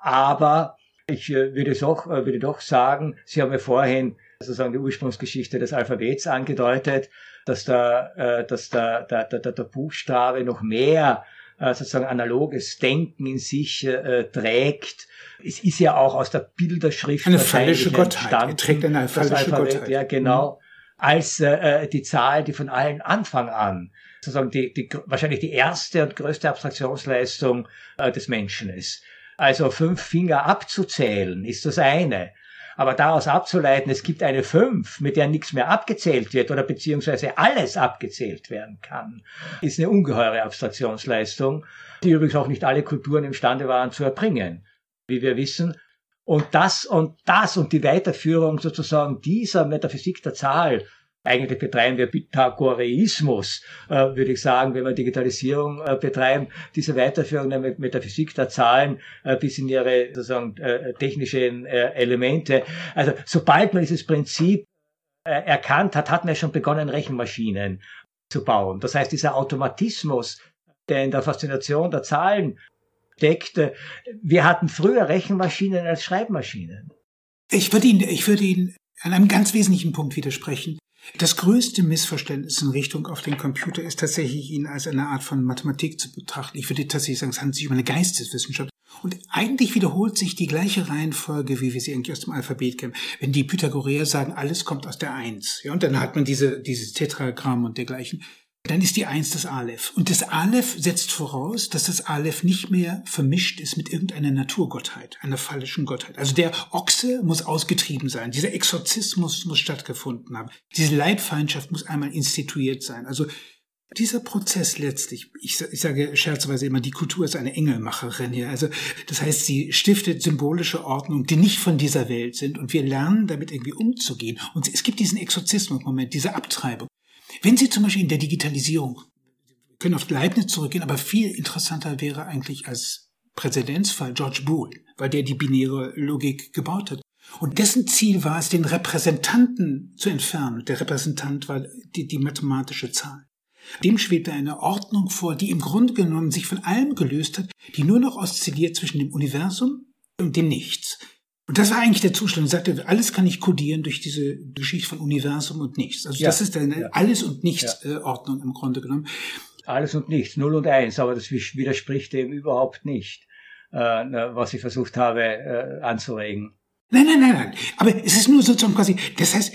Aber ich äh, würde, doch, äh, würde doch sagen, Sie haben ja vorhin sozusagen die Ursprungsgeschichte des Alphabets angedeutet, dass der, äh, dass der, der, der, der Buchstabe noch mehr äh, sozusagen analoges Denken in sich äh, trägt. Es ist ja auch aus der Bilderschrift eine falsche Gottheit. Er trägt eine falsche Gottheit. Ja, genau. Als äh, die Zahl, die von allen Anfang an sozusagen die, die, wahrscheinlich die erste und größte Abstraktionsleistung äh, des Menschen ist. Also fünf Finger abzuzählen ist das eine. Aber daraus abzuleiten, es gibt eine fünf, mit der nichts mehr abgezählt wird oder beziehungsweise alles abgezählt werden kann, ist eine ungeheure Abstraktionsleistung, die übrigens auch nicht alle Kulturen imstande waren zu erbringen, wie wir wissen. Und das und das und die Weiterführung sozusagen dieser Metaphysik der Zahl eigentlich betreiben wir Pythagoreismus, äh, würde ich sagen, wenn wir Digitalisierung äh, betreiben, diese Weiterführung der Metaphysik der Zahlen äh, bis in ihre sozusagen technischen Elemente. Also sobald man dieses Prinzip erkannt hat, hat man schon begonnen, Rechenmaschinen zu bauen. Das heißt, dieser Automatismus, der in der Faszination der Zahlen steckt, wir hatten früher Rechenmaschinen als Schreibmaschinen. Ich würde Ihnen, ich würde Ihnen an einem ganz wesentlichen Punkt widersprechen. Das größte Missverständnis in Richtung auf den Computer ist tatsächlich, ihn als eine Art von Mathematik zu betrachten. Ich würde tatsächlich sagen, es handelt sich um eine Geisteswissenschaft. Und eigentlich wiederholt sich die gleiche Reihenfolge, wie wir sie eigentlich aus dem Alphabet kennen. Wenn die Pythagoreer sagen, alles kommt aus der Eins, ja, und dann hat man diese, dieses Tetragramm und dergleichen dann ist die Eins das Aleph. Und das Aleph setzt voraus, dass das Aleph nicht mehr vermischt ist mit irgendeiner Naturgottheit, einer fallischen Gottheit. Also der Ochse muss ausgetrieben sein, dieser Exorzismus muss stattgefunden haben, diese Leibfeindschaft muss einmal instituiert sein. Also dieser Prozess letztlich, ich, ich sage scherzweise immer, die Kultur ist eine Engelmacherin hier. Also das heißt, sie stiftet symbolische Ordnung, die nicht von dieser Welt sind und wir lernen damit irgendwie umzugehen. Und es gibt diesen Exorzismus-Moment, diese Abtreibung. Wenn Sie zum Beispiel in der Digitalisierung, wir können auf Leibniz zurückgehen, aber viel interessanter wäre eigentlich als Präzedenzfall George Boole, weil der die binäre Logik gebaut hat. Und dessen Ziel war es, den Repräsentanten zu entfernen. Der Repräsentant war die, die mathematische Zahl. Dem schwebte eine Ordnung vor, die im Grunde genommen sich von allem gelöst hat, die nur noch oszilliert zwischen dem Universum und dem Nichts. Und das war eigentlich der Zustand. Er sagte, alles kann ich kodieren durch diese Geschichte von Universum und Nichts. Also ja, das ist eine ja. Alles und Nichts ja. Äh, Ordnung im Grunde genommen. Alles und Nichts, Null und Eins, aber das widerspricht dem überhaupt nicht, äh, was ich versucht habe äh, anzuregen. Nein, nein, nein, nein. Aber es ist nur sozusagen quasi, das heißt,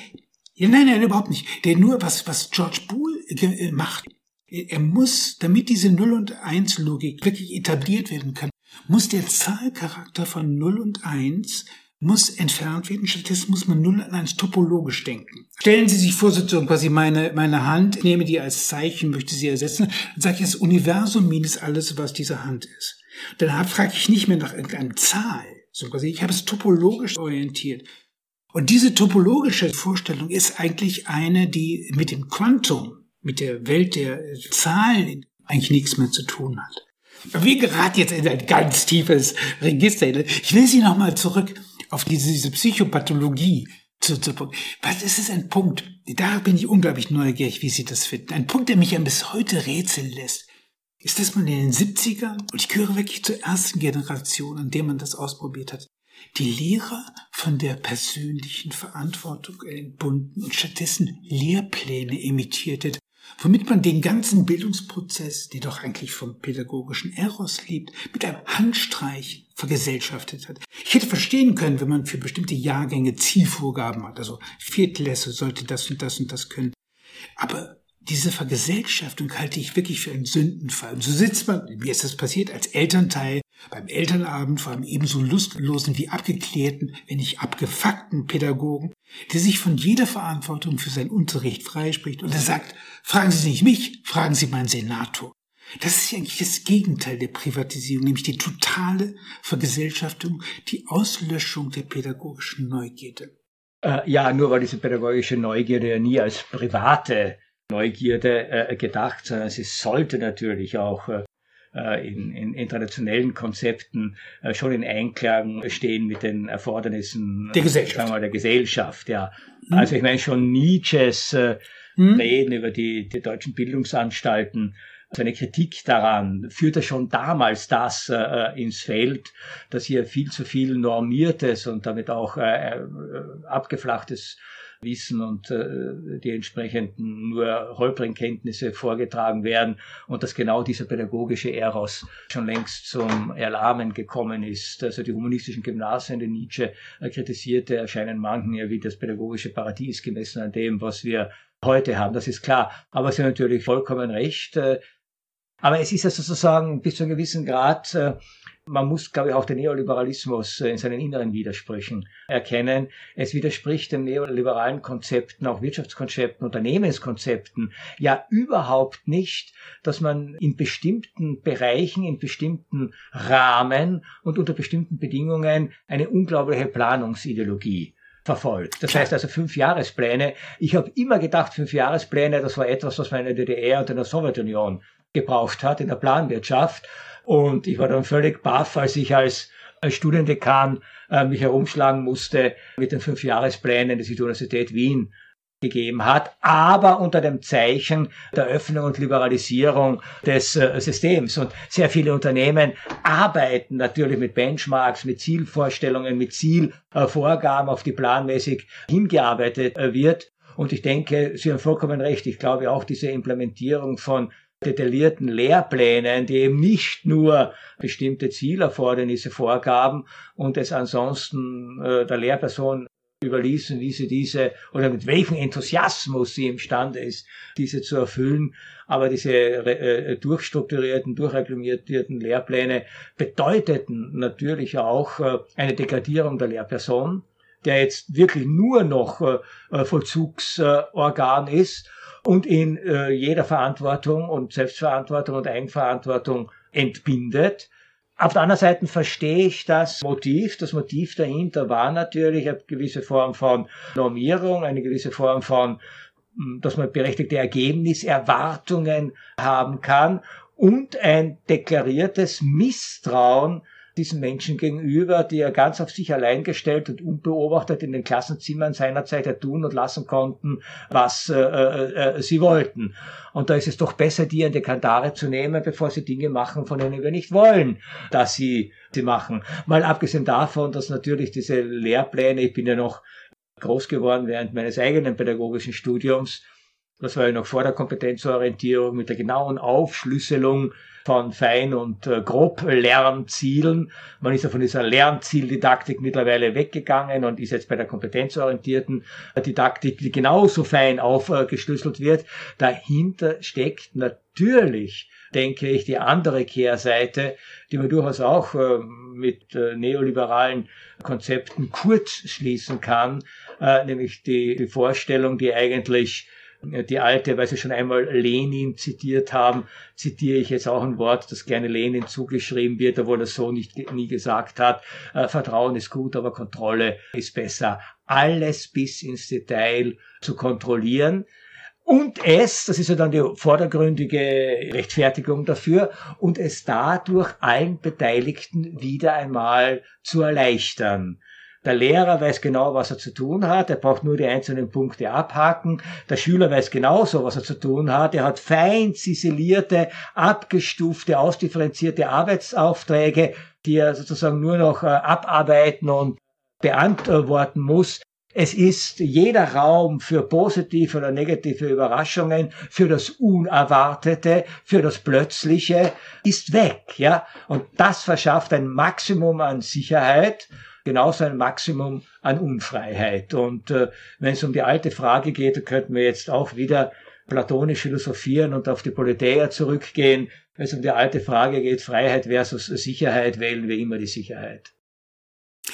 nein, nein, überhaupt nicht. Der nur, was, was George Boole macht, er muss, damit diese Null- und Eins-Logik wirklich etabliert werden kann, muss der Zahlcharakter von 0 und 1 muss entfernt werden. Stattdessen muss man 0 und 1 topologisch denken. Stellen Sie sich vor, sozusagen quasi meine, meine Hand, nehme die als Zeichen, möchte sie ersetzen, dann sage ich, das Universum minus alles, was diese Hand ist. Dann frage ich nicht mehr nach irgendeiner Zahl, Ich habe es topologisch orientiert. Und diese topologische Vorstellung ist eigentlich eine, die mit dem Quantum, mit der Welt der Zahlen eigentlich nichts mehr zu tun hat. Wir geraten jetzt in ein ganz tiefes Register. Ich will Sie nochmal zurück auf diese, diese Psychopathologie zu, zu Was ist es ein Punkt? Da bin ich unglaublich neugierig, wie Sie das finden. Ein Punkt, der mich ja bis heute rätseln lässt, ist, dass man in den 70ern, und ich gehöre wirklich zur ersten Generation, an der man das ausprobiert hat, die Lehrer von der persönlichen Verantwortung entbunden und stattdessen Lehrpläne imitierte, womit man den ganzen Bildungsprozess, der doch eigentlich vom pädagogischen Eros liebt, mit einem Handstreich vergesellschaftet hat. Ich hätte verstehen können, wenn man für bestimmte Jahrgänge Zielvorgaben hat, also Viertlässe sollte das und das und das können. Aber diese Vergesellschaftung halte ich wirklich für einen Sündenfall. Und so sitzt man, wie ist das passiert, als Elternteil beim Elternabend vor einem ebenso lustlosen wie abgeklärten, wenn nicht abgefuckten Pädagogen, der sich von jeder Verantwortung für seinen Unterricht freispricht und er sagt, fragen Sie nicht mich, fragen Sie meinen Senator. Das ist eigentlich das Gegenteil der Privatisierung, nämlich die totale Vergesellschaftung, die Auslöschung der pädagogischen Neugierde. Äh, ja, nur weil diese pädagogische Neugierde ja nie als private Neugierde äh, gedacht, sondern sie sollte natürlich auch äh, in, in, in traditionellen Konzepten äh, schon in Einklang stehen mit den Erfordernissen der Gesellschaft. Mal, der Gesellschaft ja. Mhm. Also ich meine schon Nietzsches äh, mhm. Reden über die, die deutschen Bildungsanstalten seine Kritik daran führte schon damals das äh, ins Feld, dass hier viel zu viel normiertes und damit auch äh, äh abgeflachtes Wissen und äh, die entsprechenden nur holprigen Kenntnisse vorgetragen werden und dass genau dieser pädagogische Eros schon längst zum Erlahmen gekommen ist. Also die humanistischen Gymnasien, die Nietzsche äh, kritisierte, erscheinen manchen ja wie das pädagogische Paradies gemessen an dem, was wir heute haben. Das ist klar. Aber Sie haben natürlich vollkommen recht. Äh, aber es ist ja sozusagen bis zu einem gewissen Grad man muss, glaube ich, auch den Neoliberalismus äh, in seinen inneren Widersprüchen erkennen. Es widerspricht den neoliberalen Konzepten, auch Wirtschaftskonzepten, Unternehmenskonzepten ja überhaupt nicht, dass man in bestimmten Bereichen, in bestimmten Rahmen und unter bestimmten Bedingungen eine unglaubliche Planungsideologie verfolgt. Das heißt also fünf Jahrespläne. Ich habe immer gedacht, fünf Jahrespläne, das war etwas, was man in der DDR und in der Sowjetunion gebraucht hat, in der Planwirtschaft. Und ich war dann völlig baff, als ich als, als Studiendekan äh, mich herumschlagen musste mit den Fünfjahresplänen, die sich die Universität Wien gegeben hat, aber unter dem Zeichen der Öffnung und Liberalisierung des äh, Systems. Und sehr viele Unternehmen arbeiten natürlich mit Benchmarks, mit Zielvorstellungen, mit Zielvorgaben, auf die planmäßig hingearbeitet äh, wird. Und ich denke, Sie haben vollkommen recht. Ich glaube auch diese Implementierung von detaillierten Lehrplänen, die eben nicht nur bestimmte Zielerfordernisse vorgaben und es ansonsten äh, der Lehrperson überließen, wie sie diese oder mit welchem Enthusiasmus sie imstande ist, diese zu erfüllen. Aber diese äh, durchstrukturierten, durchreglementierten Lehrpläne bedeuteten natürlich auch äh, eine Degradierung der Lehrperson, der jetzt wirklich nur noch äh, Vollzugsorgan ist und in äh, jeder Verantwortung und Selbstverantwortung und Eigenverantwortung entbindet. Auf der anderen Seite verstehe ich das Motiv. Das Motiv dahinter war natürlich eine gewisse Form von Normierung, eine gewisse Form von, hm, dass man berechtigte Ergebniserwartungen haben kann und ein deklariertes Misstrauen diesen Menschen gegenüber, die er ganz auf sich allein gestellt und unbeobachtet in den Klassenzimmern seinerzeit ja tun und lassen konnten, was äh, äh, äh, sie wollten. Und da ist es doch besser, die in die Kandare zu nehmen, bevor sie Dinge machen, von denen wir nicht wollen, dass sie sie machen. Mal abgesehen davon, dass natürlich diese Lehrpläne, ich bin ja noch groß geworden während meines eigenen pädagogischen Studiums, das war ja noch vor der Kompetenzorientierung mit der genauen Aufschlüsselung von Fein- und äh, Grob-Lernzielen. Man ist ja von dieser Lernzieldidaktik mittlerweile weggegangen und ist jetzt bei der kompetenzorientierten Didaktik, die genauso fein aufgeschlüsselt wird. Dahinter steckt natürlich denke ich, die andere Kehrseite, die man durchaus auch äh, mit äh, neoliberalen Konzepten kurz schließen kann, äh, nämlich die, die Vorstellung, die eigentlich Die alte, weil Sie schon einmal Lenin zitiert haben, zitiere ich jetzt auch ein Wort, das gerne Lenin zugeschrieben wird, obwohl er so nicht, nie gesagt hat. Äh, Vertrauen ist gut, aber Kontrolle ist besser. Alles bis ins Detail zu kontrollieren und es, das ist ja dann die vordergründige Rechtfertigung dafür, und es dadurch allen Beteiligten wieder einmal zu erleichtern. Der Lehrer weiß genau, was er zu tun hat. Er braucht nur die einzelnen Punkte abhaken. Der Schüler weiß genauso, was er zu tun hat. Er hat fein ziselierte, abgestufte, ausdifferenzierte Arbeitsaufträge, die er sozusagen nur noch äh, abarbeiten und beantworten muss. Es ist jeder Raum für positive oder negative Überraschungen, für das Unerwartete, für das Plötzliche ist weg, ja. Und das verschafft ein Maximum an Sicherheit genauso ein Maximum an Unfreiheit. Und äh, wenn es um die alte Frage geht, könnten wir jetzt auch wieder platonisch philosophieren und auf die Politeia zurückgehen. Wenn es um die alte Frage geht, Freiheit versus Sicherheit, wählen wir immer die Sicherheit.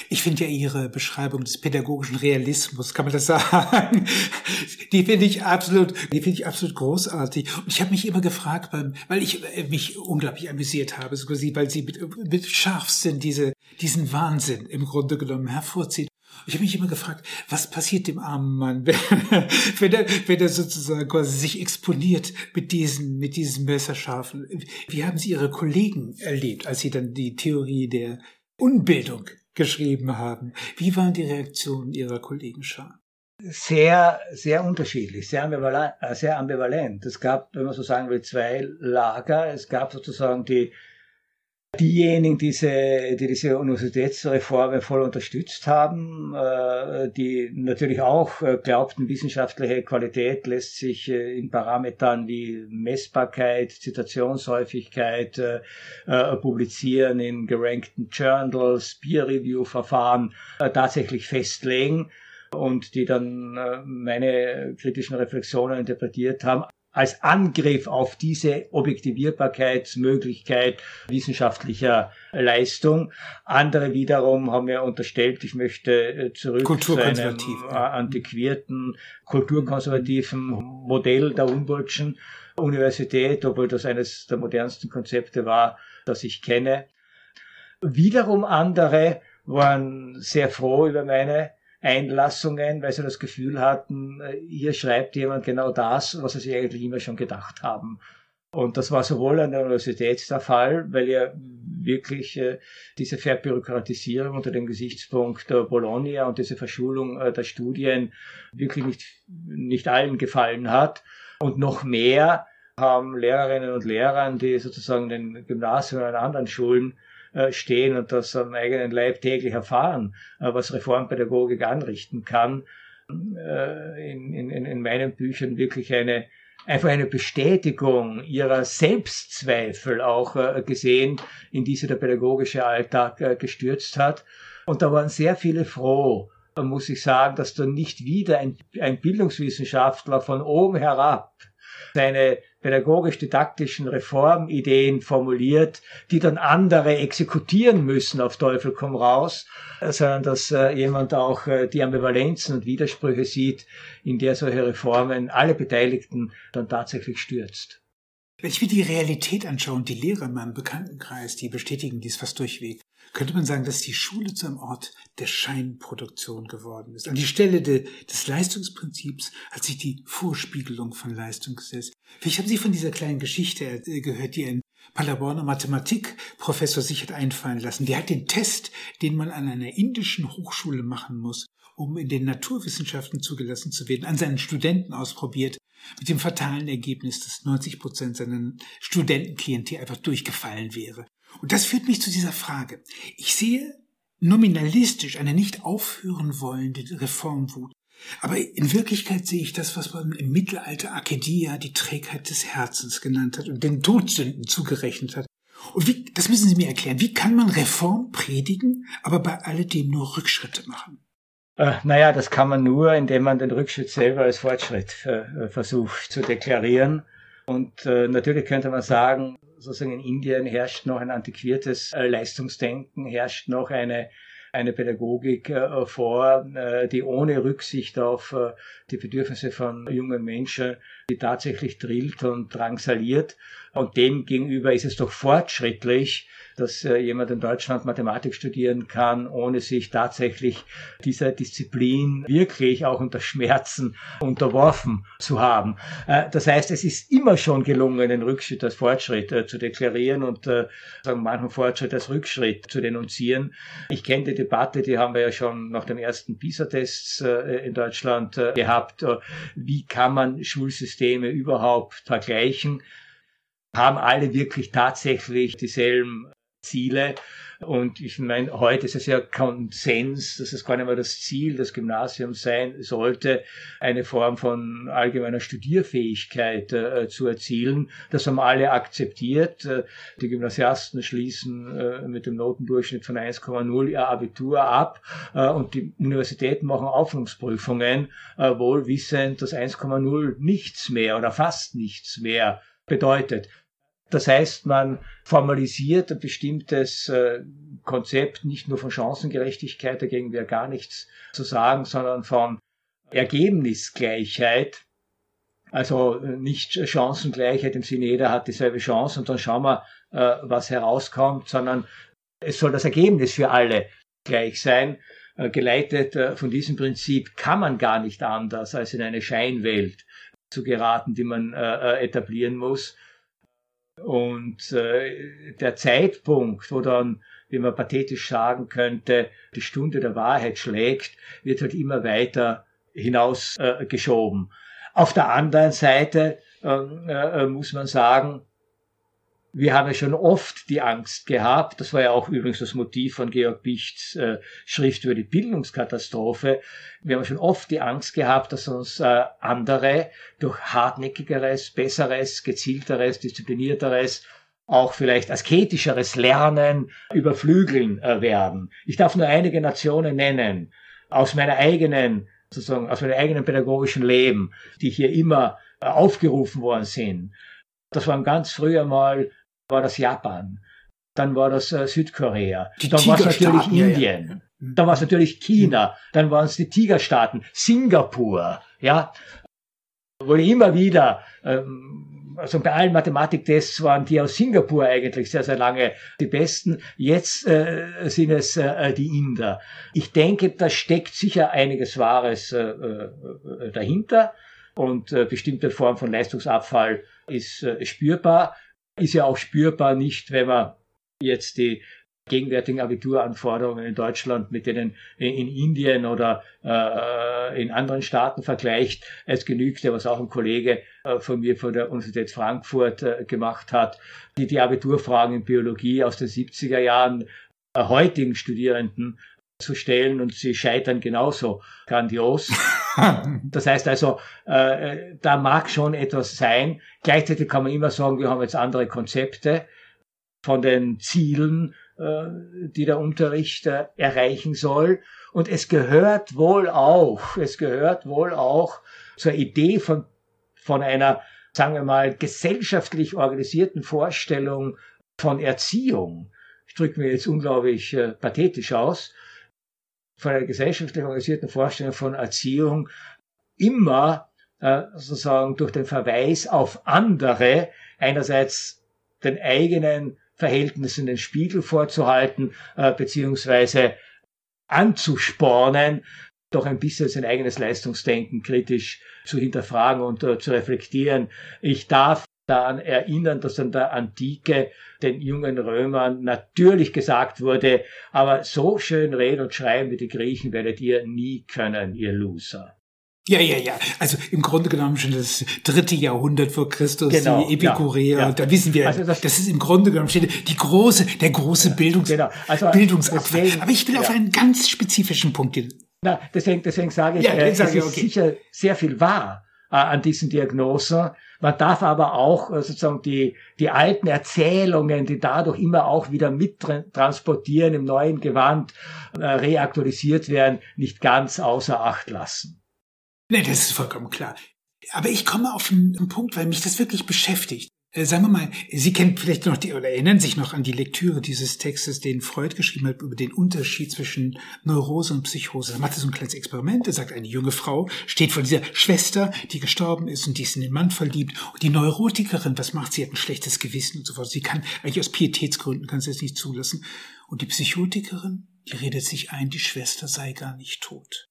Ich finde ja Ihre Beschreibung des pädagogischen Realismus, kann man das sagen? Die finde ich absolut, die finde ich absolut großartig. Und ich habe mich immer gefragt, beim, weil ich äh, mich unglaublich amüsiert habe, weil Sie mit, mit Scharfsinn diese, diesen Wahnsinn im Grunde genommen hervorziehen. Ich habe mich immer gefragt, was passiert dem armen Mann, wenn er, wenn er sozusagen quasi sich exponiert mit diesen, mit diesen Messerscharfen. Wie haben Sie Ihre Kollegen erlebt, als Sie dann die Theorie der Unbildung geschrieben haben. Wie waren die Reaktionen Ihrer Kollegenschar? Sehr, sehr unterschiedlich, sehr ambivalent, äh, sehr ambivalent. Es gab, wenn man so sagen will, zwei Lager. Es gab sozusagen die diejenigen, die diese, die diese Universitätsreformen voll unterstützt haben, äh, die natürlich auch äh, glaubten, wissenschaftliche Qualität lässt sich äh, in Parametern wie Messbarkeit, Zitationshäufigkeit, Publizieren in gerankten Journals, Peer-Review-Verfahren tatsächlich festlegen und die dann meine kritischen Reflexionen interpretiert haben als Angriff auf diese Objektivierbarkeitsmöglichkeit wissenschaftlicher Leistung. Andere wiederum haben mir unterstellt, ich möchte äh, zurück zu einem äh, antiquierten, kulturkonservativen Modell der Humboldtschen Universität, obwohl das eines der modernsten Konzepte war, das ich kenne. Wiederum andere waren sehr froh über meine Einlassungen, weil sie das Gefühl hatten, äh, hier schreibt jemand genau das, was sie eigentlich immer schon gedacht haben. Und das war sowohl an der Universität der Fall, weil ja wirklich äh, diese Verbürokratisierung unter dem Gesichtspunkt der Bologna und diese Verschulung äh, der Studien wirklich nicht, nicht allen gefallen hat. Und noch mehr haben Lehrerinnen und Lehrer, die sozusagen den Gymnasien und anderen Schulen äh, stehen und das am eigenen Leib täglich erfahren, äh, was Reformpädagogik anrichten kann, äh, in, in, in meinen Büchern wirklich eine einfach eine Bestätigung ihrer Selbstzweifel auch gesehen, in die sie der pädagogische Alltag gestürzt hat. Und da waren sehr viele froh, muss ich sagen, dass da nicht wieder ein, ein Bildungswissenschaftler von oben herab seine pädagogisch-didaktischen Reformideen formuliert, die dann andere exekutieren müssen auf Teufel komm raus, sondern dass äh, jemand auch äh, die Ambivalenzen und Widersprüche sieht, in der solche Reformen alle Beteiligten dann tatsächlich stürzt. Wenn ich mir die Realität anschaue und die Lehrer in meinem Bekanntenkreis, die bestätigen dies fast durchweg, könnte man sagen, dass die Schule zu einem Ort der Scheinproduktion geworden ist. An die Stelle de, des Leistungsprinzips hat sich die Vorspiegelung von Leistung gesetzt. Vielleicht haben Sie von dieser kleinen Geschichte äh, gehört, die ein Paderborner Mathematikprofessor sich hat einfallen lassen. Der hat den Test, den man an einer indischen Hochschule machen muss, um in den Naturwissenschaften zugelassen zu werden, an seinen Studenten ausprobiert, mit dem fatalen Ergebnis, dass 90 Prozent seiner Studentenklientel einfach durchgefallen wäre. Und das führt mich zu dieser Frage. Ich sehe nominalistisch eine nicht aufhören wollende Reformwut. Aber in Wirklichkeit sehe ich das, was man im Mittelalter Akedia die Trägheit des Herzens genannt hat und den Todsünden zugerechnet hat. Und wie, das müssen Sie mir erklären. Wie kann man Reform predigen, aber bei alledem nur Rückschritte machen? Äh, naja, das kann man nur, indem man den Rückschritt selber als Fortschritt äh, versucht zu deklarieren. Und äh, natürlich könnte man sagen, sozusagen in Indien herrscht noch ein antiquiertes äh, Leistungsdenken, herrscht noch eine eine Pädagogik äh, vor, äh, die ohne Rücksicht auf die Bedürfnisse von jungen Menschen, die tatsächlich drillt und drangsaliert. Und dem gegenüber ist es doch fortschrittlich, dass äh, jemand in Deutschland Mathematik studieren kann, ohne sich tatsächlich dieser Disziplin wirklich auch unter Schmerzen unterworfen zu haben. Äh, das heißt, es ist immer schon gelungen, den Rückschritt als Fortschritt äh, zu deklarieren und sagen manchen Fortschritt als Rückschritt zu denunzieren. Ich kenne die Debatte, die haben wir ja schon nach den ersten PISA-Tests in Deutschland gehabt. Wie kann man Schulsysteme überhaupt vergleichen? haben alle wirklich tatsächlich dieselben Ziele. Und ich meine, heute ist es ja Konsens, dass es gar nicht mehr das Ziel des Gymnasiums sein sollte, eine Form von allgemeiner Studierfähigkeit äh, zu erzielen. Das haben alle akzeptiert. Äh, die Gymnasiasten schließen äh, mit dem Notendurchschnitt von 1,0 ihr Abitur ab äh, und die Universitäten machen Aufnahmsprüfungen, äh, wohl wissend, dass 1,0 nichts mehr oder fast nichts mehr bedeutet. Das heißt, man formalisiert ein bestimmtes äh, Konzept nicht nur von Chancengerechtigkeit, dagegen wäre gar nichts zu sagen, sondern von Ergebnisgleichheit. Also äh, nicht Chancengleichheit im Sinne, jeder hat dieselbe Chance und dann schauen wir, äh, was herauskommt, sondern es soll das Ergebnis für alle gleich sein. Geleitet von diesem Prinzip kann man gar nicht anders, als in eine Scheinwelt zu geraten, die man etablieren muss. Und äh, der Zeitpunkt, wo dann, wie man pathetisch sagen könnte, die Stunde der Wahrheit schlägt, wird halt immer weiter hinausgeschoben. Äh, Auf der anderen Seite ähm, äh, äh, muss man sagen, wir haben ja schon oft die Angst gehabt, das war ja auch übrigens das Motiv von Georg Bichts äh, Schrift über die Bildungskatastrophe, wir haben schon oft die Angst gehabt, dass uns äh, andere durch hartnäckigeres, besseres, gezielteres, disziplinierteres, auch vielleicht asketischeres Lernen überflügeln äh, werden. Ich darf nur einige Nationen nennen, aus meiner eigenen, sozusagen, aus meinem eigenen pädagogischen Leben, die hier immer aufgerufen worden sind. Das waren ganz früher mal war das Japan, dann war das äh, Südkorea, die dann war es natürlich Indien, ja, ja. dann war es natürlich China, dann waren es die Tigerstaaten, Singapur, ja, wo immer wieder, ähm, also bei allen Mathematiktests waren die aus Singapur eigentlich sehr, sehr lange die besten. Jetzt äh, sind es äh, die Inder. Ich denke, da steckt sicher einiges Wahres äh, äh, dahinter und äh, bestimmte Form von Leistungsabfall ist äh, spürbar ist ja auch spürbar nicht, wenn man jetzt die gegenwärtigen Abituranforderungen in Deutschland mit denen in Indien oder äh, in anderen Staaten vergleicht. Es genügt ja, was auch ein Kollege äh, von mir von der Universität Frankfurt äh, gemacht hat, die die Abiturfragen in Biologie aus den 70er Jahren äh, heutigen Studierenden zu stellen und sie scheitern genauso grandios. Das heißt also, äh, da mag schon etwas sein. Gleichzeitig kann man immer sagen, wir haben jetzt andere Konzepte von den Zielen, äh, die der Unterricht äh, erreichen soll. Und es gehört wohl auch, es gehört wohl auch zur Idee von, von einer, sagen wir mal, gesellschaftlich organisierten Vorstellung von Erziehung. Ich drücke mir jetzt unglaublich äh, pathetisch aus, von einer gesellschaftlich organisierten Vorstellung von Erziehung immer äh, sozusagen durch den Verweis auf andere einerseits den eigenen Verhältnissen den Spiegel vorzuhalten, äh, beziehungsweise anzuspornen, doch ein bisschen sein eigenes Leistungsdenken kritisch zu hinterfragen und äh, zu reflektieren. Ich darf daran erinnern, dass in der Antike den jungen Römern natürlich gesagt wurde, aber so schön reden und schreiben wie die Griechen werdet ihr nie können, ihr Loser. Ja, ja, ja. Also im Grunde genommen schon das dritte Jahrhundert vor Christus, genau, die Epikureer. Ja, ja. Da wissen wir, also das, das, ist im Grunde genommen steht die große, der große ja, Bildungs genau. also Bildungsabfall. Deswegen, Aber ich will auf einen ganz spezifischen Punkt gehen. Na, deswegen, deswegen sage ich, ja, äh, es ist okay. sicher sehr viel wahr äh, an diesen Diagnosen. Man darf aber auch äh, sozusagen die, die alten Erzählungen, die dadurch immer auch wieder mittransportieren, im neuen Gewand äh, reaktualisiert werden, nicht ganz außer Acht lassen. Nee, das ist vollkommen klar. Aber ich komme auf einen, einen Punkt, weil mich das wirklich beschäftigt. Äh, sagen wir mal, Sie kennen vielleicht noch die, oder erinnern sich noch an die Lektüre dieses Textes, den Freud geschrieben hat, über den Unterschied zwischen Neurose und Psychose. Er machte so ein kleines Experiment. Er sagt, eine junge Frau steht vor dieser Schwester, die gestorben ist und die ist in den Mann verliebt. Und die Neurotikerin, was macht sie? Hat ein schlechtes Gewissen und so fort. Sie kann eigentlich aus Pietätsgründen, kann sie es nicht zulassen. Und die Psychotikerin, die redet sich ein, die Schwester sei gar nicht tot.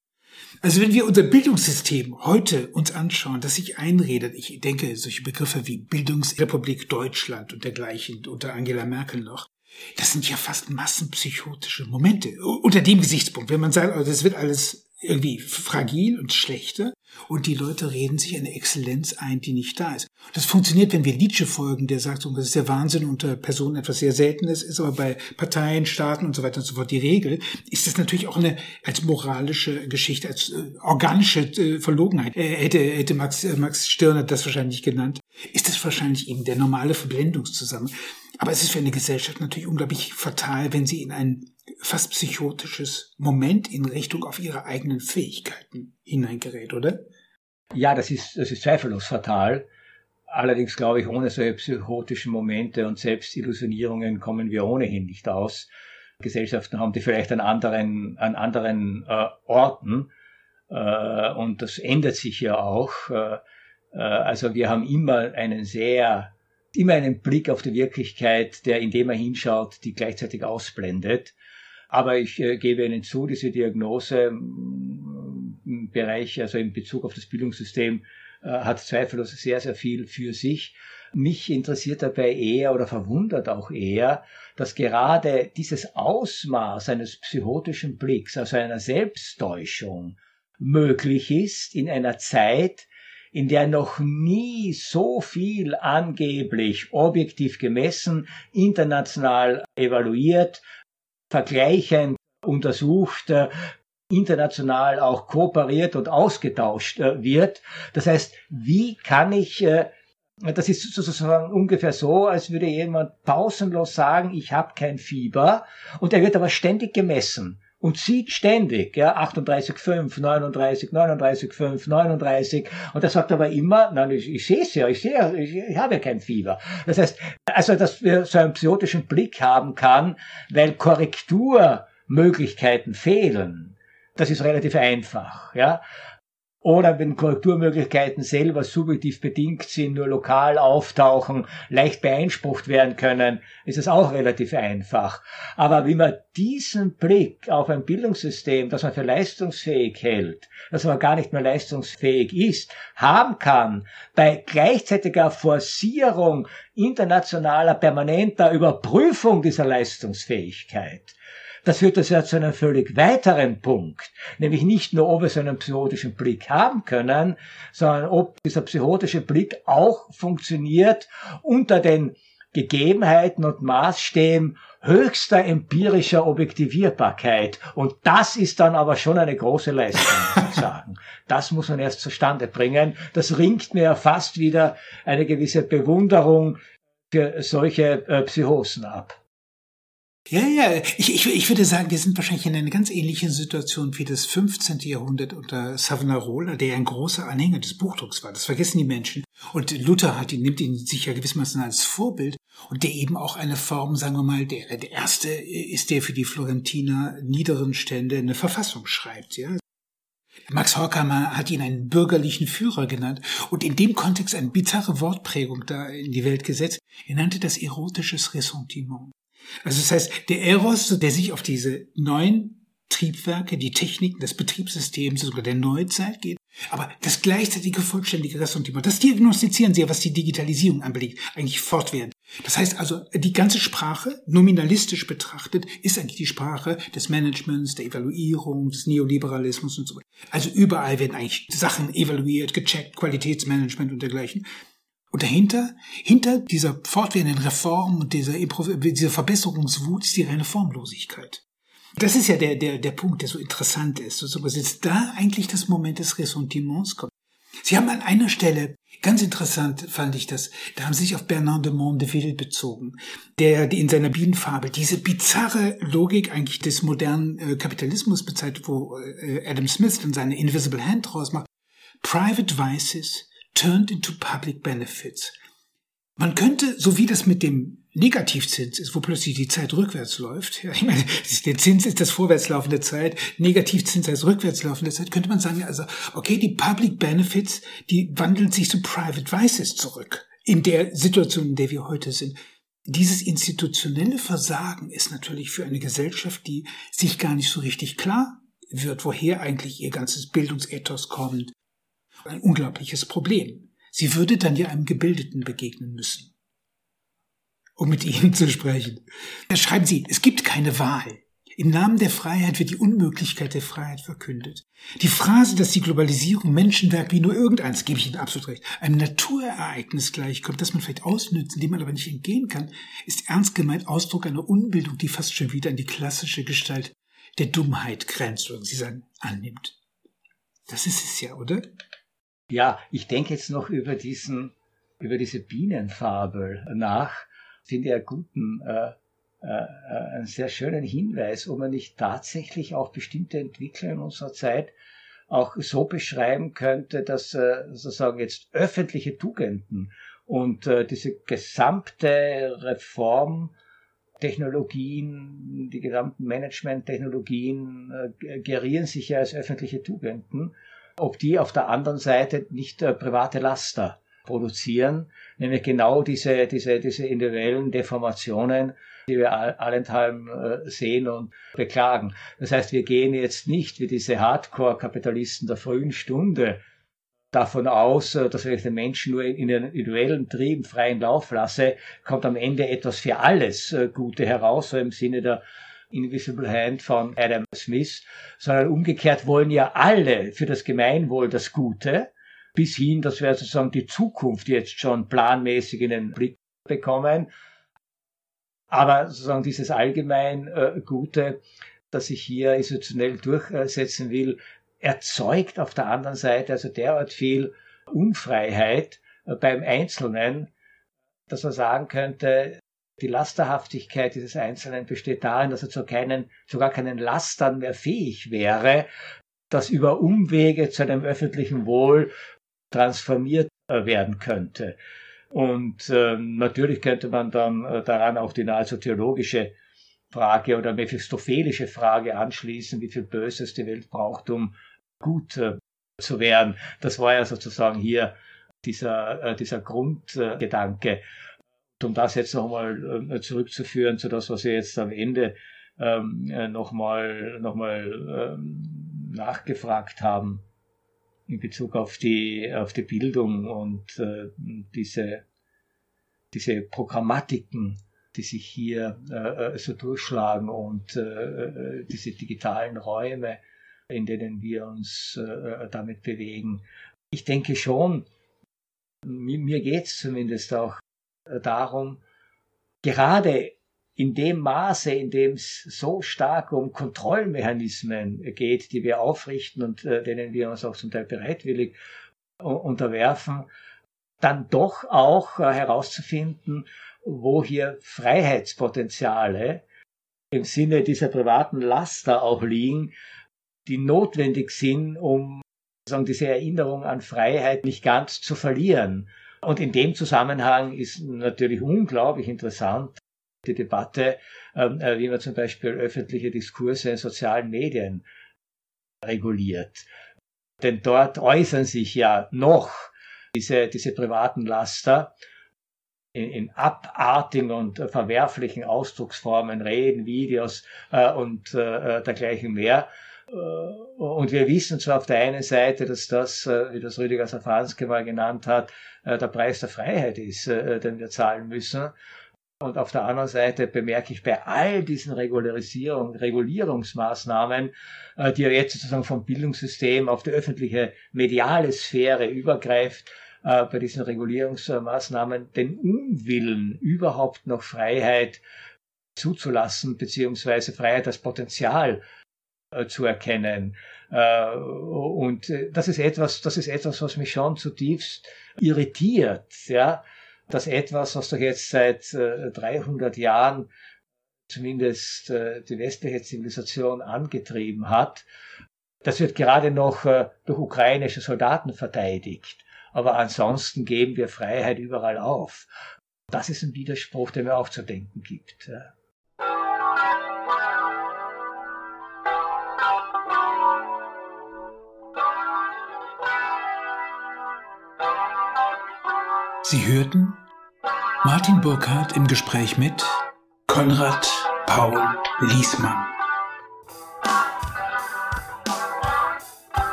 Also wenn wir unser Bildungssystem heute uns anschauen, das sich einredet, ich denke solche Begriffe wie Bildungsrepublik Deutschland und dergleichen unter Angela Merkel noch, das sind ja fast massenpsychotische Momente. Unter dem Gesichtspunkt, wenn man sagt, oh, das wird alles irgendwie fragil und schlechter und die Leute reden sich eine Exzellenz ein, die nicht da ist. Das funktioniert, wenn wir Nietzsche folgen, der sagt, das ist der Wahnsinn unter Personen etwas sehr Seltenes, ist aber bei Parteien, Staaten und so weiter und so fort die Regel, ist das natürlich auch eine als moralische Geschichte, als äh, organische äh, Verlogenheit. Äh, hätte, hätte Max, äh, Max Stirner das wahrscheinlich genannt, ist das wahrscheinlich eben der normale Verblendungszusammenhang. Aber es ist für eine Gesellschaft natürlich unglaublich fatal, wenn sie in ein fast psychotisches Moment in Richtung auf ihre eigenen Fähigkeiten hineingerät, oder? Ja, das ist, das ist zweifellos fatal. Allerdings glaube ich, ohne solche psychotischen Momente und Selbstillusionierungen kommen wir ohnehin nicht aus. Gesellschaften haben die vielleicht an anderen, an anderen äh, Orten. Äh, und das ändert sich ja auch. Äh, äh also wir haben immer einen sehr immer einen Blick auf die Wirklichkeit, der, indem er hinschaut, die gleichzeitig ausblendet. Aber ich äh, gebe Ihnen zu, diese Diagnose Bereich, also in Bezug auf das Bildungssystem, äh, hat zweifellos sehr, sehr viel für sich. Mich interessiert dabei eher oder verwundert auch eher, dass gerade dieses Ausmaß eines psychotischen Blicks, also einer Selbsttäuschung, möglich ist in einer Zeit, in der noch nie so viel angeblich objektiv gemessen, international evaluiert, vergleichend untersucht, äh, international auch kooperiert und ausgetauscht äh, wird. Das heißt, wie kann ich äh, das ist sozusagen ungefähr so, als würde jemand pausenlos sagen, ich habe kein Fieber und er wird aber ständig gemessen und sieht ständig, ja, 38,5, 39, 39,5, 39 und er sagt aber immer, nein, ich, ich sehe es ja, ich sehe, ich, ich habe ja kein Fieber. Das heißt, also, dass wir so einen psychotischen Blick haben kann, weil Korrekturmöglichkeiten fehlen. Das ist relativ einfach, ja oder wenn Korrekturmöglichkeiten selber subjektiv bedingt sind, nur lokal auftauchen, leicht beeinsprucht werden können, ist es auch relativ einfach. Aber wie man diesen Blick auf ein Bildungssystem, das man für leistungsfähig hält, das aber gar nicht mehr leistungsfähig ist, haben kann, bei gleichzeitiger Forcierung internationaler permanenter Überprüfung dieser Leistungsfähigkeit, das führt das ja zu einem völlig weiteren Punkt, nämlich nicht nur, ob wir so einen psychotischen Blick haben können, sondern ob dieser psychotische Blick auch funktioniert unter den Gegebenheiten und Maßstäben höchster empirischer Objektivierbarkeit. Und das ist dann aber schon eine große Leistung, muss ich sagen. Das muss man erst zustande bringen. Das ringt mir fast wieder eine gewisse Bewunderung für solche äh, Psychosen ab. Ja, ja, ich, ich, ich würde sagen, wir sind wahrscheinlich in einer ganz ähnlichen Situation wie das 15. Jahrhundert unter Savonarola, der ein großer Anhänger des Buchdrucks war. Das vergessen die Menschen. Und Luther hat ihn, nimmt ihn sich ja gewissermaßen als Vorbild und der eben auch eine Form, sagen wir mal, der, der erste ist, der für die Florentiner niederen Stände eine Verfassung schreibt, ja. Max Horkheimer hat ihn einen bürgerlichen Führer genannt und in dem Kontext eine bizarre Wortprägung da in die Welt gesetzt. Er nannte das erotisches Ressentiment. Also das heißt, der Eros, der sich auf diese neuen Triebwerke, die Techniken des Betriebssystems sogar der Neuzeit geht, aber das gleichzeitige vollständige Ressentiment, das diagnostizieren Sie ja, was die Digitalisierung anbelegt, eigentlich fortwährend. Das heißt also, die ganze Sprache, nominalistisch betrachtet, ist eigentlich die Sprache des Managements, der Evaluierung, des Neoliberalismus und so weiter. Also überall werden eigentlich Sachen evaluiert, gecheckt, Qualitätsmanagement und dergleichen. Und dahinter, hinter dieser fortwährenden Reform und dieser, dieser Verbesserungswut ist die reine Formlosigkeit. Das ist ja der, der, der Punkt, der so interessant ist. So, was jetzt da eigentlich das Moment des Ressentiments kommt. Sie haben an einer Stelle, ganz interessant fand ich das, da haben Sie sich auf Bernard de Mondeville bezogen, der in seiner Bienenfabel diese bizarre Logik eigentlich des modernen äh, Kapitalismus bezeichnet, wo äh, Adam Smith dann seine Invisible Hand draus macht. Private Vices turned into public benefits. Man könnte, so wie das mit dem Negativzins ist, wo plötzlich die Zeit rückwärts läuft, ja, ich meine, der Zins ist das vorwärtslaufende Zeit, Negativzins heißt rückwärtslaufende Zeit, könnte man sagen, also, okay, die Public Benefits, die wandeln sich zu Private Vices zurück. In der Situation, in der wir heute sind. Dieses institutionelle Versagen ist natürlich für eine Gesellschaft, die sich gar nicht so richtig klar wird, woher eigentlich ihr ganzes Bildungsethos kommt, ein unglaubliches Problem. Sie würde dann ja einem Gebildeten begegnen müssen, um mit ihnen zu sprechen. Da schreiben Sie, es gibt keine Wahl. Im Namen der Freiheit wird die Unmöglichkeit der Freiheit verkündet. Die Phrase, dass die Globalisierung Menschenwerk wie nur irgendeins, gebe ich Ihnen absolut recht, einem Naturereignis gleichkommt, das man vielleicht ausnützen, dem man aber nicht entgehen kann, ist ernst gemeint Ausdruck einer Unbildung, die fast schon wieder an die klassische Gestalt der Dummheit grenzt oder Sie sagen, annimmt. Das ist es ja, oder? Ja, ich denke jetzt noch über diesen, über diese Bienenfabel nach. Finde ja guten, äh, äh, einen sehr schönen Hinweis, ob man nicht tatsächlich auch bestimmte Entwicklungen unserer Zeit auch so beschreiben könnte, dass äh, sozusagen jetzt öffentliche Tugenden und äh, diese gesamte Reform Technologien, die gesamten Management-Technologien äh, gerieren sich ja als öffentliche Tugenden ob die auf der anderen Seite nicht äh, private Laster produzieren, nämlich genau diese, diese, diese individuellen Deformationen, die wir allenthalben äh, sehen und beklagen. Das heißt, wir gehen jetzt nicht wie diese Hardcore-Kapitalisten der frühen Stunde davon aus, äh, dass wenn ich den Menschen nur in den individuellen Trieben freien Lauf lasse, kommt am Ende etwas für alles äh, Gute heraus, so im Sinne der Invisible Hand von Adam Smith, sondern umgekehrt wollen ja alle für das Gemeinwohl das Gute, bis hin, dass wir sozusagen die Zukunft jetzt schon planmäßig in den Blick bekommen. Aber sozusagen dieses allgemein äh, Gute, das sich hier institutionell durchsetzen will, erzeugt auf der anderen Seite also derart viel Unfreiheit äh, beim Einzelnen, dass man sagen könnte, die Lasterhaftigkeit dieses Einzelnen besteht darin, dass er zu keinen, sogar keinen Lastern mehr fähig wäre, das über Umwege zu einem öffentlichen Wohl transformiert äh, werden könnte. Und äh, natürlich könnte man dann äh, daran auch die nahezu theologische Frage oder mephistophelische Frage anschließen, wie viel Böses die Welt braucht, um gut äh, zu werden. Das war ja sozusagen hier dieser, äh, dieser Grundgedanke um das jetzt nochmal äh, zurückzuführen zu das, was wir jetzt am Ende ähm, äh, nochmal noch mal, ähm, nachgefragt haben in Bezug auf die, auf die Bildung und äh, diese, diese Programmatiken, die sich hier äh, äh so durchschlagen und äh, diese digitalen Räume, in denen wir uns damit bewegen. Ich denke schon, mir, geht es zumindest auch darum, gerade in dem Maße, in dem es so stark um Kontrollmechanismen geht, die wir aufrichten und äh, denen wir uns auch zum Teil bereitwillig uh, unterwerfen, dann doch auch äh, herauszufinden, wo hier Freiheitspotenziale im Sinne dieser privaten Laster auch liegen, die notwendig sind, um sagen, diese Erinnerung an Freiheit nicht ganz zu verlieren. Und in dem Zusammenhang ist natürlich unglaublich interessant die Debatte, ähm, äh, wie man zum Beispiel öffentliche Diskurse in sozialen Medien reguliert. Denn dort äußern sich ja noch diese, diese privaten Laster in, in abartigen und verwerflichen Ausdrucksformen, Reden, Videos äh, und äh, dergleichen mehr. Äh, und wir wissen zwar auf der einen Seite, dass das, äh, wie das Rüdiger Safranski mal genannt hat, äh, der Preis der Freiheit ist, den wir zahlen müssen. Und auf der anderen Seite bemerke ich bei all diesen Regularisierung, Regulierungsmaßnahmen, die jetzt sozusagen vom Bildungssystem auf die öffentliche mediale Sphäre übergreift, bei diesen Regulierungsmaßnahmen den Unwillen, überhaupt noch Freiheit zuzulassen, beziehungsweise Freiheit als Potenzial äh, zu erkennen. Äh, und äh, das ist etwas, das ist etwas, was mich schon zutiefst irritiert, ja, dass etwas, was doch jetzt seit 300 Jahren zumindest die westliche Zivilisation angetrieben hat, das wird gerade noch durch ukrainische Soldaten verteidigt. Aber ansonsten geben wir Freiheit überall auf. Das ist ein Widerspruch, der mir auch zu denken gibt. Sie hörten Martin Burkhardt im Gespräch mit Konrad Paul Liesmann.